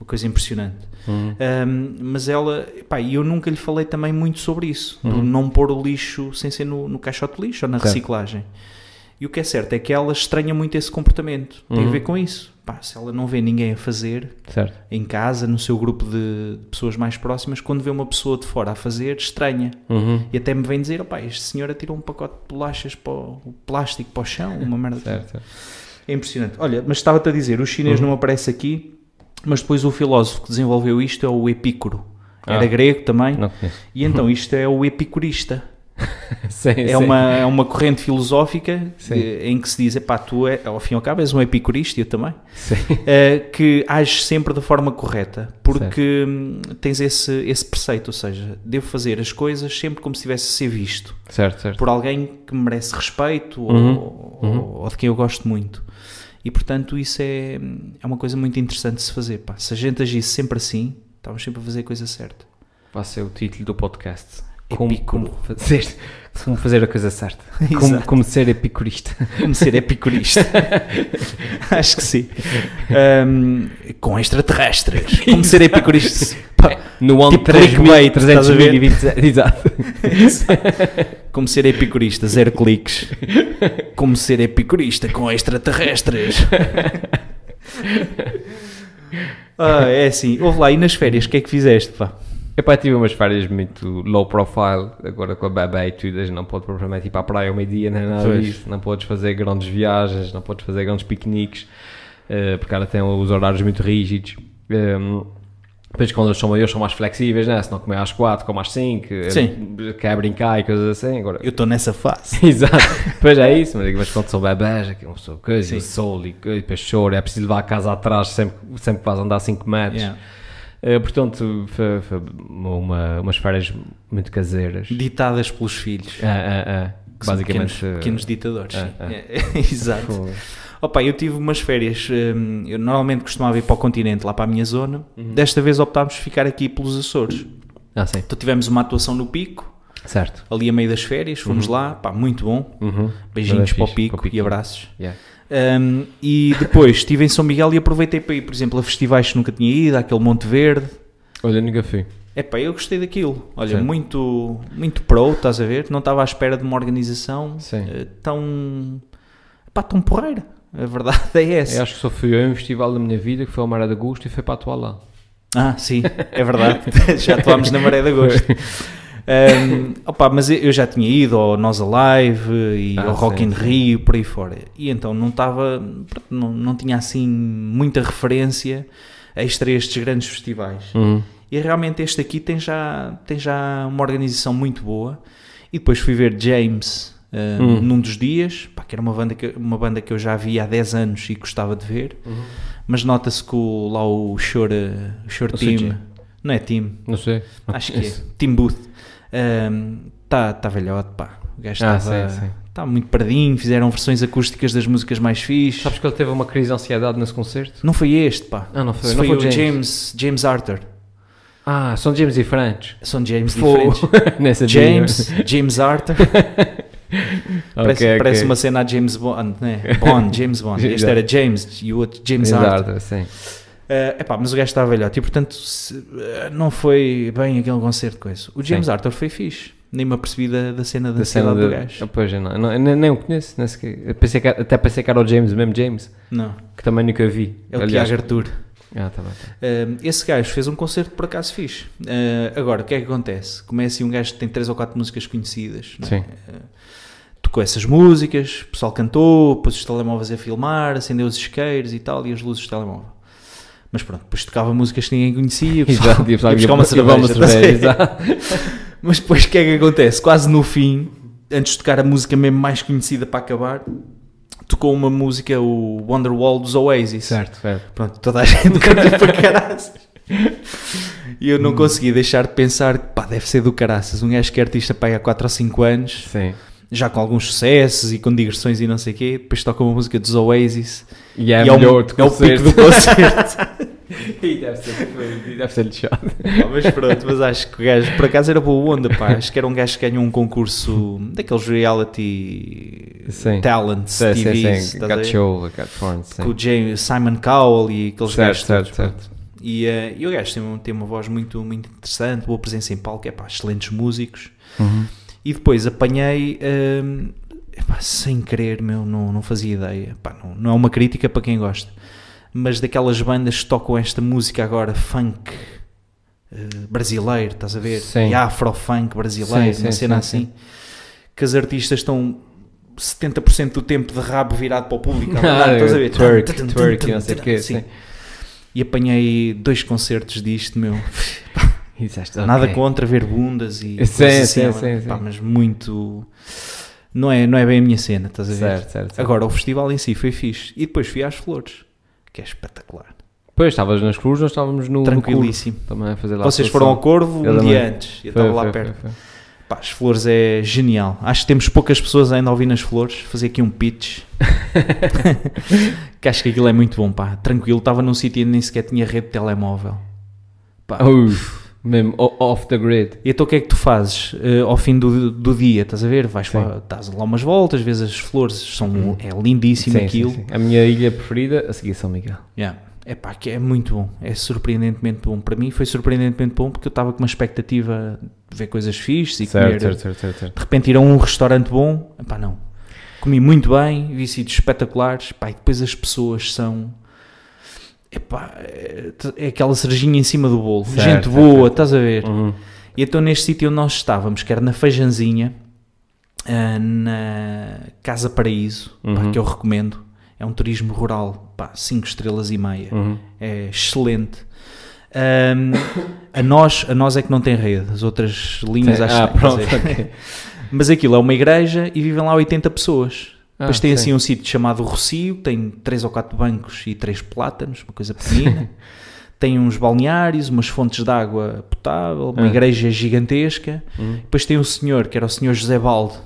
uma coisa impressionante. Uhum. Um, mas ela, pá, e eu nunca lhe falei também muito sobre isso, Uhum. não pôr o lixo sem ser no, no caixote de lixo ou na Certo. reciclagem. E o que é certo é que ela estranha muito esse comportamento. Tem a Uhum. ver com isso. Pá, se ela não vê ninguém a fazer Certo. em casa, no seu grupo de pessoas mais próximas, quando vê uma pessoa de fora a fazer, estranha. Uhum. E até me vem dizer: opá, este senhor atirou um pacote de bolachas para o plástico para o chão, uma merda. Certo. É impressionante. Olha, mas estava-te a dizer: o chinês Uhum. não aparece aqui, mas depois o filósofo que desenvolveu isto é o Epícoro. Era Ah. grego também. E então isto é o epicurista. sim, É sim. uma, é uma corrente filosófica Sim. eh, em que se diz: epá, tu é, ao fim e ao cabo és um epicurista, eu também, eh, que age sempre da forma correta, porque hum, tens esse, esse preceito, ou seja, devo fazer as coisas sempre como se estivesse a ser visto Certo, certo. por alguém que me merece respeito ou, Uhum, ou- uhum. ou de quem eu gosto muito. E portanto, isso é, é uma coisa muito interessante de se fazer. Pá. Se a gente agisse sempre assim, estávamos sempre a fazer a coisa certa. Vai ser o título do podcast. Como, como fazer, como fazer a coisa certa. Como, como ser epicurista. Como ser epicurista. Acho que sim. Ahm, com extraterrestres. Como ser epicurista. Pá, No ano Tipo clickbait, estás a ver? 3327. Exato. Como ser epicurista, zero cliques. Como ser epicurista com extraterrestres. ah, é assim. Ouve lá, e nas férias, o que é que fizeste, pá? Epá, tive umas férias muito low profile, agora com a bebê e tudo, não pode propriamente ir para a praia ao meio-dia, nem nada Pois. disso, não podes fazer grandes viagens, não podes fazer grandes piqueniques, eh, porque ela tem os horários muito rígidos. Um, depois quando eles são maiores são mais flexíveis, né? se não comer às 4, como às 5, Sim. quer brincar e coisas assim, agora... Eu estou nessa fase. Exato, depois é isso, mas, quando são bebés, aquilo são coisa, Sim. o sol e, e depois é preciso levar a casa atrás sempre, sempre que vais andar 5 metros. Yeah. Eh, portanto, foi, foi uma, umas férias muito caseiras. Ditadas pelos filhos. É, é, é. que são Basicamente. pequenos, pequenos ditadores. é, sim. é. É, Exato. Opa, eu tive umas férias, hum, eu normalmente costumava ir para o continente, lá para a minha zona, Uhum. desta vez optámos por ficar aqui pelos Açores. Ah, sim. Então tivemos uma atuação no Pico, Certo. ali a meio das férias, fomos lá, pá, muito bom, Uhum. beijinhos para o Pico, para o Pico. e abraços. Yeah. Hum, e depois estive em São Miguel e aproveitei para ir, por exemplo, a festivais que nunca tinha ido, aquele Monte Verde. Olha, nunca fui. Epá, eu gostei daquilo. Olha, Sim. muito, muito pro, estás a ver? Não estava à espera de uma organização eh, tão, pá, tão porreira. A verdade é essa. Eu acho que só fui eu em um festival da minha vida que foi ao Maré de Agosto e foi para atuar lá. Ah, sim, é verdade. já atuámos na Maré de Agosto. Um, opa, mas eu- já tinha ido ao Nós Alive e Ah, ao Rock in. Rio, por aí fora. E então não estava, não, não tinha assim muita referência extra a estes grandes festivais. Uhum. E realmente este aqui tem já, tem já uma organização muito boa. E depois fui ver James uh, Hum. num dos dias, pá, que era uma banda que, uma banda que eu já vi há 10 anos e gostava de ver. Mas nota-se que o, lá o Shore, o Team. Não é Team, Não sei. acho que é, Team Booth, está tá velhote, pá. O gajo Ah, estava sim, sim. tá muito perdinho, fizeram versões acústicas das músicas mais fixes. Sabes que ele teve uma crise de ansiedade nesse concerto? Não foi este, pá. Ah, não foi. Não foi, foi o James. James, James Arthur. Ah, são James diferentes. São James Fogo. diferentes. Nessa James, James Arthur. Parece, Ok, parece uma cena a James Bond, né? Bond, James Bond. Este era James e o outro James James Arthur. Arthur, sim. Eh, epá, mas o gajo estava velhote e portanto se- eh, não foi bem aquele concerto de coisa. O James Sim. Arthur foi fixe. Nem me apercebi da, da cena da Da cena do de... gajo. Pois, eu não, eu não- eu nem, o conheço. Nem sequer. Pensei que, até pensei que era o James, mesmo James, Não, que também nunca vi. é o Aliás- Tiago Arthur. Ah, tá bem. tá. Eh, esse gajo fez um concerto por acaso fixe. Eh, agora, o que é que acontece? Como é assim um gajo que tem três ou quatro músicas conhecidas, é? Eh, tocou essas músicas, o pessoal cantou, pôs os telemóveis a filmar, acendeu os isqueiros e tal, e as luzes do telemóvel. Mas pronto, depois tocava músicas que ninguém conhecia, o pessoal Exato, e o pessoal ia buscar uma cerveja. Mas depois o que é que acontece? Quase no fim, antes de tocar a música mesmo mais conhecida para acabar, tocou uma música, o Wonderwall dos Oasis. Certo, certo. Pronto, toda a gente cantou para caraças. E eu não consegui deixar de pensar que pá, deve ser do caraças. Um gajo que é artista pá, há 4 ou 5 anos, Sim. Já com alguns sucessos e com digressões e não sei o quê, depois toca uma música dos Oasis E é e é, de é o pico do concerto. E deve ser, deve ser lixado. Pá, mas pronto, mas acho que o gajo, por acaso era boa onda, pá. Acho que era um gajo que ganhou um concurso daqueles reality Sim. talents, Sim, sim, TVs, sim. a Got show, got porn, sim. com o James, Simon Cowell e aqueles Certo, gajos certo, todos, certo. E, eh, e o gajo tem, um- tem uma voz muito, muito interessante, boa presença em palco, é pá, excelentes músicos. Uhum. E depois apanhei, ehm, epá, sem querer, meu, não, não fazia ideia. Epá, não, não é uma crítica para quem gosta, mas daquelas bandas que tocam esta música agora, funk eh, brasileiro, estás a ver? Sim. E afro-funk brasileiro, Sim, uma sim, cena sim, assim, que as artistas estão 70% do tempo de rabo virado para o público. Ah, estás a ver? twerk, twerk, não sei o quê, sim. E apanhei dois concertos disto, meu. E disseste, Nada ok. contra ver bundas e Sim, coisas sim, assim, sim, pá, mas muito não é, não é bem a minha cena, estás a ver? Certo, certo, certo. Agora o festival em si foi fixe e depois fui às flores, que é espetacular, Pois, estavas nas cruzes, nós estávamos no, no tranquilíssimo. também a fazer lá Vocês foram ao Corvo Eu um também. dia antes, eu estava lá foi, perto. foi, foi. Pá, as flores é genial. Acho que temos poucas pessoas ainda a ouvir nas flores. Fazer aqui um pitch. que acho que aquilo é muito bom, pá. Tranquilo, estava num sítio e nem sequer tinha rede de telemóvel. Pá, Uf, Mesmo off the grid. E então o que é que tu fazes eh, ao fim do, do dia? Estás a ver? Vais Sim. lá, estás lá umas voltas, vês as flores, são, é lindíssimo aquilo. A minha ilha preferida a seguir São Miguel. Yeah. É pá, que é muito bom, é surpreendentemente bom. Para mim foi surpreendentemente bom porque eu estava com uma expectativa de ver coisas fixes e comer. certo, certo, certo, certo. De repente ir a um restaurante bom, epá, não. Comi muito bem, vi sítios espetaculares, pá, e depois as pessoas são. Epá, é, é aquela cerejinha em cima do bolo. Certo, Gente boa, certo. estás a ver? Uhum. E então neste sítio onde nós estávamos, que era na Fejanzinha, ah, na Casa Paraíso, pá, Uhum. que eu recomendo. É um turismo rural, pá, 5 estrelas e meia. Uhum. É excelente. Ahm, a, nós, a nós é que não tem rede, as outras linhas Sim. acho Ah, que pronto, quer dizer. ok. Mas aquilo é uma igreja e vivem lá 80 pessoas. Ah, Depois tem sim. assim um sítio chamado Rocio, que tem 3 ou 4 bancos e 3 plátanos, uma coisa pequenina. tem uns balneários, umas fontes de água potável, uma Ah. igreja gigantesca. Uhum. Depois tem um senhor, que era o senhor José Balde,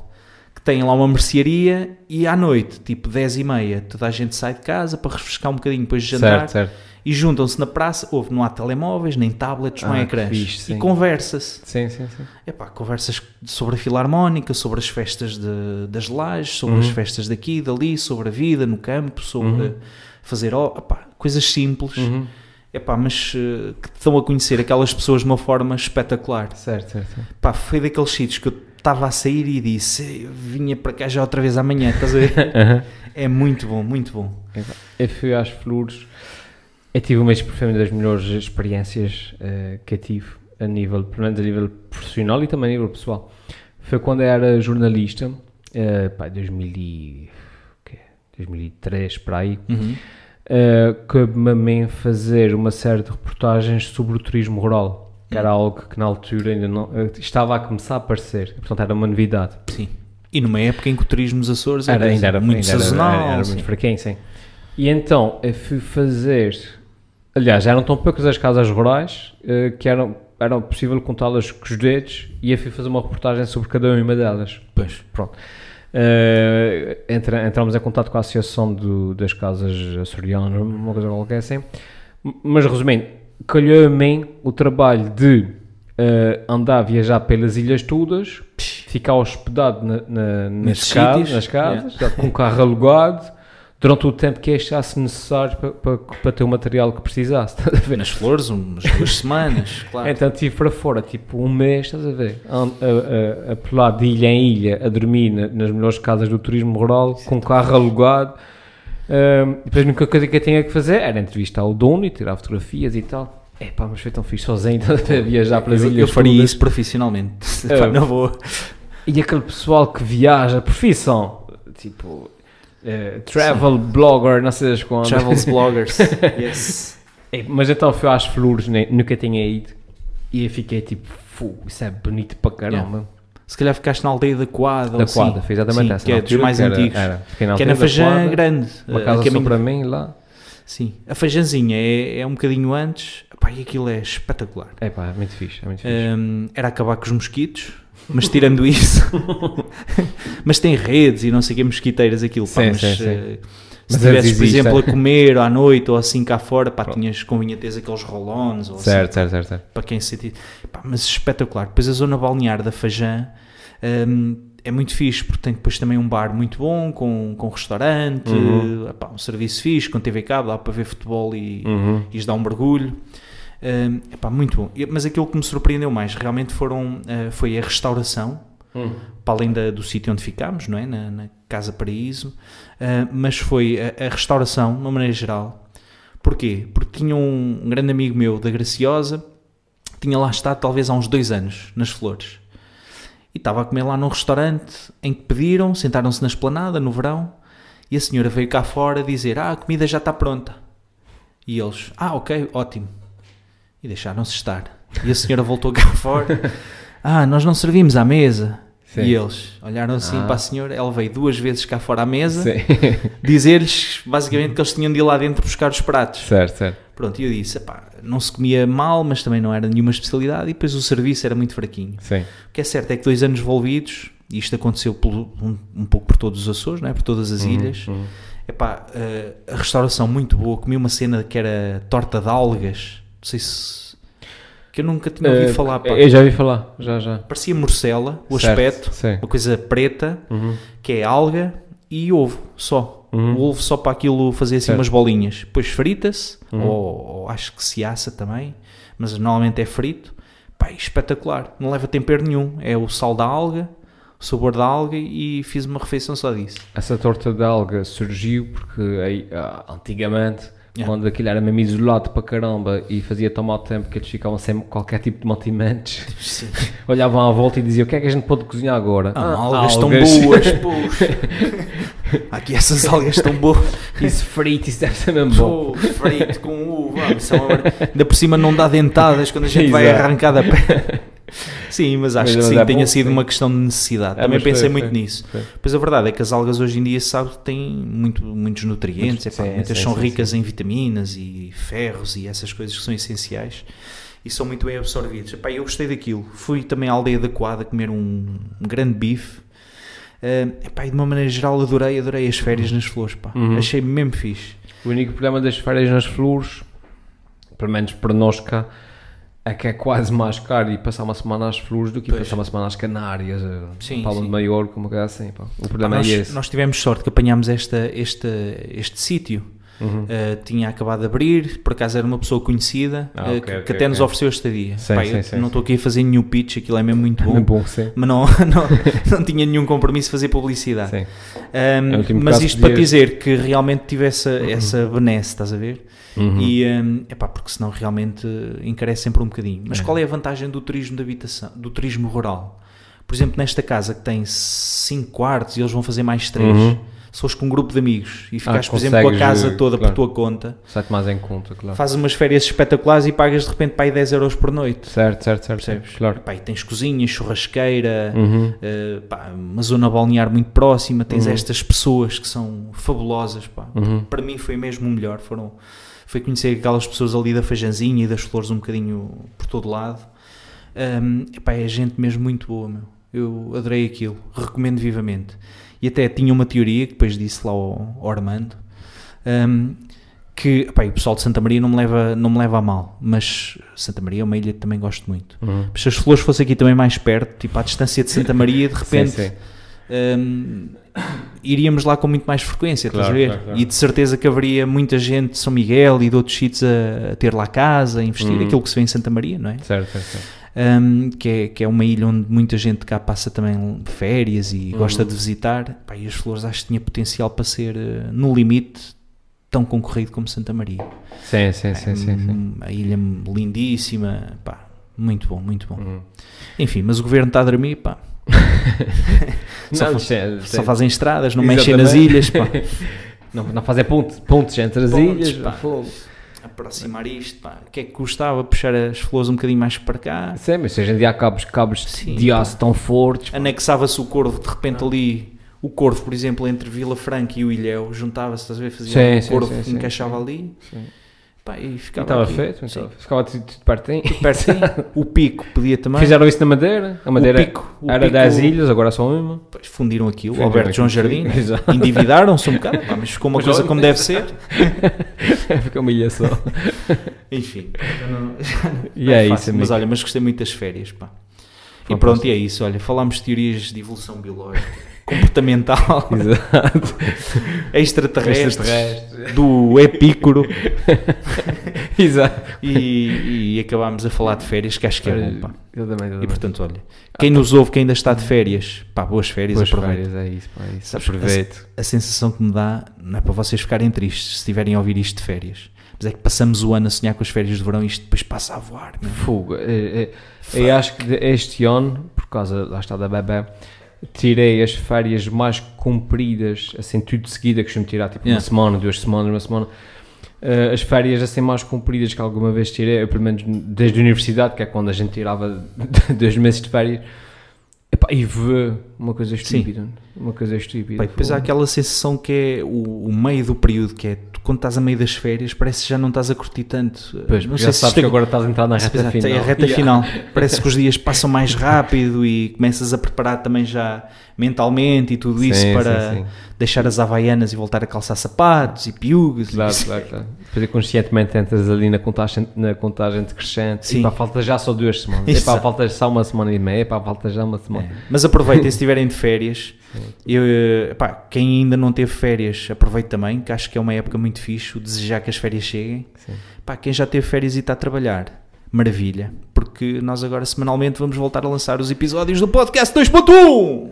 que tem lá uma mercearia e à noite, tipo 10 e meia, toda a gente sai de casa para refrescar um bocadinho depois de jantar Certo, certo. E juntam-se na praça. Houve, não há telemóveis, nem tablets, não Ah, há que ecrãs. fixe, e conversa-se. Sim, sim, sim. Epá, conversas sobre a filarmónica, sobre as festas de- das lajes, sobre Uhum. as festas daqui dali, sobre a vida no campo, sobre Uhum. fazer ó- epá, coisas simples, Uhum. epá, mas eh, que dão a conhecer aquelas pessoas de uma forma espetacular. Certo, certo. foi daqueles sítios que eu estava a sair e disse: "Eu vinha para cá já outra vez amanhã, estás a ver? Aham. é muito bom, muito bom. Eu fui às flores. Eu tive uma das, foi uma das melhores experiências eh, que eu tive, a nível, pelo menos a nível profissional e também a nível pessoal. Foi quando eu era jornalista, pá, 2000 e, o quê? 2003 para aí, Uhum. uh, cabe-me a mim fazer uma série de reportagens sobre o turismo rural, que era algo que na altura ainda não eh, estava a começar a aparecer, portanto era uma novidade. Sim. E numa época em que o turismo nos Açores Era, era, ainda era muito ainda era- sazonal. era, era sim. muito fraquinho, sim. E então eu fui fazer, aliás, eram tão poucas as casas rurais eh, que eram, era possível contá-las com os dedos e eu fui fazer uma reportagem sobre cada uma delas. Pois. Pronto. Eh, entra, entramos em contato com a Associação do- das Casas Açorianas, uma coisa qualquer assim. Mas resumindo, calhou a mim o trabalho de eh, andar, viajar pelas ilhas todas, ficar hospedado na, na- nas, casas, nas casas, já com o carro alugado, durante o tempo que achasse necessário para, para, para ter o material que precisasse. estás a ver? Nas flores, umas duas semanas, claro. Então estive para fora, tipo um mês, estás a ver? A, a, a, pular de ilha em ilha, a dormir na- nas melhores casas do turismo rural, com o carro alugado. Ahm, depois a única coisa que eu tinha que fazer era entrevistar o dono e tirar fotografias e tal. É pá, mas foi tão fixe sozinho, a viajar pelas eu, ilhas. eu faria todas. isso profissionalmente. É. Pá, não vou. E aquele pessoal que viaja, profissão, tipo, eh, travel blogger, não sei das quantas. Travels bloggers. yes. É, Mas então fui às flores, né, nunca tinha ido. E eu fiquei tipo, fu, isso é bonito para caramba. Se calhar ficaste na aldeia da Coada. Da Quadra, assim. foi exatamente Sim, essa. Que é dos mais era- antigos. Era, na que é na Fajã Quadra, Grande. Uma eh, casa caminho- para mim lá. Sim. A Fajanzinha é, é um bocadinho antes. Pá, e aquilo é espetacular. É pá, é muito fixe, é muito fixe. Hum, era acabar com os mosquitos, mas tirando isso, mas tem redes e não sei o que, mosquiteiras, aquilo. Pá, Sim, mas, sim, sim. eh, se estivesses, por exemplo, a comer à noite ou assim cá fora, pá, tinhas, convinha teres aqueles rolões ou assim, certo, certo, certo, certo. para quem se sentir. Pá, mas espetacular. Depois a zona balnear da Fajã hum, é muito fixe, porque tem depois também um bar muito bom, com, com restaurante, Uhum. pá, um serviço fixe, com TV cabo, dá para ver futebol e, Uhum. e dar um mergulho. Hum, epá, muito bom. Mas aquilo que me surpreendeu mais realmente foram, eh, foi a restauração, Hum. para além da- do sítio onde ficámos, não é? na, na Casa Paraíso, eh, mas foi a, a restauração, de uma maneira geral. Porquê? Porque tinha um, um grande amigo meu da Graciosa, tinha lá estado talvez há uns dois anos, nas Flores. E estava a comer lá num restaurante em que pediram, sentaram-se na esplanada no verão, e a senhora veio cá fora dizer: Ah, a comida já está pronta. E eles: Ah, ok, ótimo. E deixaram-se estar. E a senhora voltou cá fora: Ah, nós não servimos à mesa. Sim. E eles olharam assim Ah. para a senhora, ela veio duas vezes cá fora à mesa, dizer-lhes basicamente que eles tinham de ir lá dentro buscar os pratos. certo, certo. Pronto, e eu disse: "Epá, não se comia mal, mas também não era nenhuma especialidade, e depois o serviço era muito fraquinho. Sim. O que é certo é que dois anos envolvidos, e isto aconteceu pelo- um, um pouco por todos os Açores, não é? por todas as ilhas. Uhum. Epá, eh, a restauração muito boa. Comi uma cena que era torta de algas. Não sei se. que eu nunca tinha ouvido Eh, falar. Pá. Eu já ouvi falar, já, já. Parecia morcela, o Certo, aspecto, Sim. uma coisa preta, Uhum. que é alga e ovo só. Uhum. O ovo só para aquilo fazer assim Certo. umas bolinhas. Depois frita-se, Uhum. ou, ou acho que se assa também, mas normalmente é frito. Pá, e espetacular. Não leva tempero nenhum. É o sal da alga, o sabor da alga e fiz uma refeição só disso. Essa torta de alga surgiu porque aí, ah, antigamente, Yeah. quando aquilo era mesmo isolado para caramba e fazia tão mau tempo que eles ficavam sem qualquer tipo de mantimentos, Sim. olhavam à volta e diziam: O que é que a gente pode cozinhar agora? Ah, "Ah, algas tão algas." boas, pô. Aqui essas algas tão boas. Isso frito, isso deve ser mesmo bom. Pô, frito com uva. Ainda por cima não dá dentadas quando a gente vai Exato. arrancar da pele. Sim, mas acho Mas que é sim, tenha sido sim. uma questão de necessidade. É, Também pensei foi, muito foi, nisso. foi. Pois a verdade é que as algas hoje em dia, sabe, têm muito, muitos nutrientes, Muito- epá, sim, muitas sim, são ricas em vitaminas e ferros e essas coisas que são essenciais e são muito bem absorvidas. Epá, eu gostei daquilo. Fui também à aldeia da Coada comer um, um grande bife. Eh, epá, e de uma maneira geral adorei, adorei as férias nas flores, pá. Uhum. Achei mesmo fixe. O único problema das férias nas flores, pelo menos para nós cá, é que é quase mais caro ir passar uma semana às flores do que Pois. passar uma semana às Canárias, eh, Sim, Palma sim. de Maior, como é assim. Pá. O problema nós, é esse. nós tivemos sorte que apanhámos esta, este, este sítio. Uhum. Uh, tinha acabado de abrir, por acaso era uma pessoa conhecida Ah, uh, ok, que, ok, que até nos ok. ofereceu a estadia. Sim, Pá, sim, sim, não estou aqui a fazer nenhum pitch, aquilo é mesmo muito bom, É bom, mas não, não, não tinha nenhum compromisso de fazer publicidade. Um, É mas isto para dizer que realmente tive essa, essa benesse, estás a ver? Uhum. E, um, epá, porque senão realmente uh, encarece sempre um bocadinho. Mas É. qual é a vantagem do turismo de habitação, do turismo rural? Por exemplo, nesta casa que tem 5 quartos e eles vão fazer mais 3, Uhum. Se fores com um grupo de amigos e ficares, por exemplo, com a casa toda claro. por tua conta, Sai-te mais em conta, claro. fazes umas férias espetaculares e pagas de repente para aí 10 euros por noite. Certo, certo, certo. Percebes? Claro. Pá, e tens cozinha, churrasqueira, Uhum. eh, pá, uma zona balnear muito próxima, tens Uhum. estas pessoas que são fabulosas. Pá. Uhum. Para mim foi mesmo o melhor. Foram, foi conhecer aquelas pessoas ali da Fajanzinha e das flores um bocadinho por todo lado. Um, epá, é gente mesmo muito boa, meu. Eu adorei aquilo, recomendo vivamente. E até tinha uma teoria que depois disse lá ao, ao Armando um, que o pessoal de Santa Maria não me, leva, não me leva a mal, mas Santa Maria é uma ilha que também gosto muito. Uhum. Se as flores fossem aqui também mais perto, tipo à distância de Santa Maria, de repente Sim, sim. hum, iríamos lá com muito mais frequência, estás a Claro, ver? claro, claro. E de certeza que haveria muita gente de São Miguel e de outros sítios a, a ter lá casa, a investir, Uhum. aquilo que se vê em Santa Maria, não é? Certo, certo, certo. Um, que, é, que é uma ilha onde muita gente cá passa também férias e Uhum. gosta de visitar. Pá, e as flores acho que tinha potencial para ser, eh, no limite, tão concorrido como Santa Maria. Sim, sim, sim, sim. sim. Hum, A ilha lindíssima, pá, muito bom, muito bom. Uhum. Enfim, mas o governo está a dormir, pá. Só Não, fa- sim, Só sim. fazem estradas, não mexem nas Exatamente. ilhas, pá. Não, não fazer pontos, pontos entre as ilhas. pá. fogo. Aproximar isto, pá. O que é que custava puxar as flores um bocadinho mais para cá? Sim, mas se hoje em dia há cabos, cabos Sim, de aço tão fortes. Anexava-se o corvo, de repente ali, o corvo, por exemplo, entre Vila Franca e o Ilhéu, juntava-se, ver? Fazia Sim, um sim, corvo sim, que encaixava ali, Sim. Pá, e ficava estava aqui. feito, então, ficava tudo, tudo pertinho. Pertinho. o pico podia também. Fizeram isso na Madeira. A Madeira o pico, o era pico, 10 ilhas, agora só uma. Pois, fundiram aquilo, Fundiram Alberto João Jardim, endividaram-se um bocado, pá, mas ficou uma Mas coisa olha- como deve ser. Fica uma ilha só. Enfim, não, E não é fácil, isso, amigo. Mas olha, mas gostei muito das férias, pá. E pronto, e é isso, olha, falámos de teorias de evolução biológica, comportamental, Exato. extraterrestre, Extraterrestre. do epícoro Exato. e, e acabámos a falar de férias, que acho que é bom, pá. Exatamente. E portanto, olha, quem nos ouve que ainda está de férias, pá, boas férias, Boas aproveita. férias, é isso, pá, é isso. Sabes, Aproveito. A sensação que me dá não é para vocês ficarem tristes se estiverem a ouvir isto de férias, mas é que passamos o ano a sonhar com as férias de verão e isto depois passa a voar. Fogo. É, é, eu acho que este ano, por causa, lá está, da bebê, tirei as férias mais compridas, assim, tudo de seguida, que costumo tirar tipo Yeah. uma semana, duas semanas, uma semana. Eh, as férias assim mais compridas que alguma vez tirei, eu, pelo menos desde a universidade, que é quando a gente tirava dois meses de férias, Epá, e vê uma coisa estúpida. Uma coisa estúpida. E depois há aquela sensação que é o, o meio do período, que é quando estás a meio das férias, parece que já não estás a curtir tanto. Pois, não já sabes isto que agora estás a entrar na se reta final. É a reta Yeah. final. Parece que os dias passam mais rápido e começas a preparar também já mentalmente e tudo isso Sim, para sim, sim. deixar as havaianas e voltar a calçar sapatos e piugas. e Claro, isso. claro, claro. Depois conscientemente entras ali na contagem, na contagem decrescente. Sim. E pá, falta já só duas semanas. E pá, falta só uma semana e meia. Pá, falta já uma semana. É. Mas aproveitem se estiverem de férias. Eu, eh, pá, quem ainda não teve férias, aproveite também, que acho que é uma época muito fixe, o desejar que as férias cheguem. Pá, quem já teve férias e está a trabalhar, maravilha, porque nós agora semanalmente vamos voltar a lançar os episódios do podcast 2.1.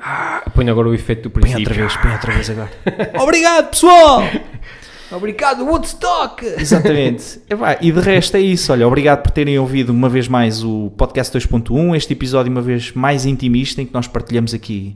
Põe agora o efeito do Põe princípio. outra vez, põe outra vez agora. Obrigado, pessoal! Obrigado, Woodstock! Exatamente. Epá, e de resto é isso. Olha, obrigado por terem ouvido uma vez mais o podcast 2.1, este episódio uma vez mais intimista em que nós partilhamos aqui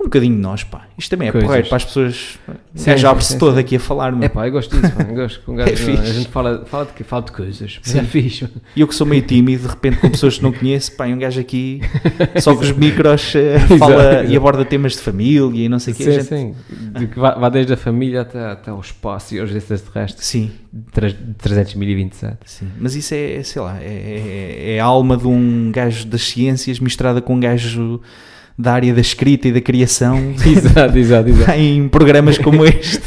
um bocadinho de nós, pá. Isto também é Coisas. porreiro para as pessoas. Sim, já abre-se sim, todo aqui a falar, meu. É pá, eu gosto disso, pá. Eu gosto que um gajo, É fixe. a gente fala, fala, de, fala de coisas. Sim. É fixe. E eu que sou meio tímido, de repente com pessoas que não conheço, pá, e um gajo aqui só com os micros eh, fala Exato, e aborda temas de família e não sei o quê. Sim, gente- sim. De que vá, desde a família até, até ao espaço e aos extraterrestres. Sim, Tre- 300.027. sim. Mas isso é, sei lá, é, é- é a alma de um gajo das ciências misturada com um gajo da área da escrita e da criação exato, exato, exato. em programas como este.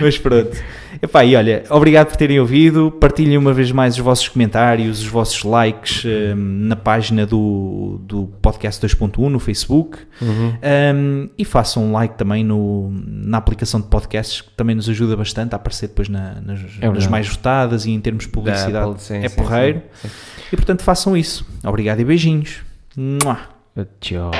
Mas pronto. Epá, e olha, obrigado por terem ouvido. Partilhem uma vez mais os vossos comentários, os vossos likes hum, na página do, do Podcast 2.1 no Facebook. Uhum. Um, e façam um like também no, na aplicação de podcasts, que também nos ajuda bastante a aparecer depois na- nas, nas verdade. mais votadas e em termos de publicidade. Da Apple, sim, é sim, porreiro. sim. E portanto façam isso. Obrigado e beijinhos. Mua. 呃九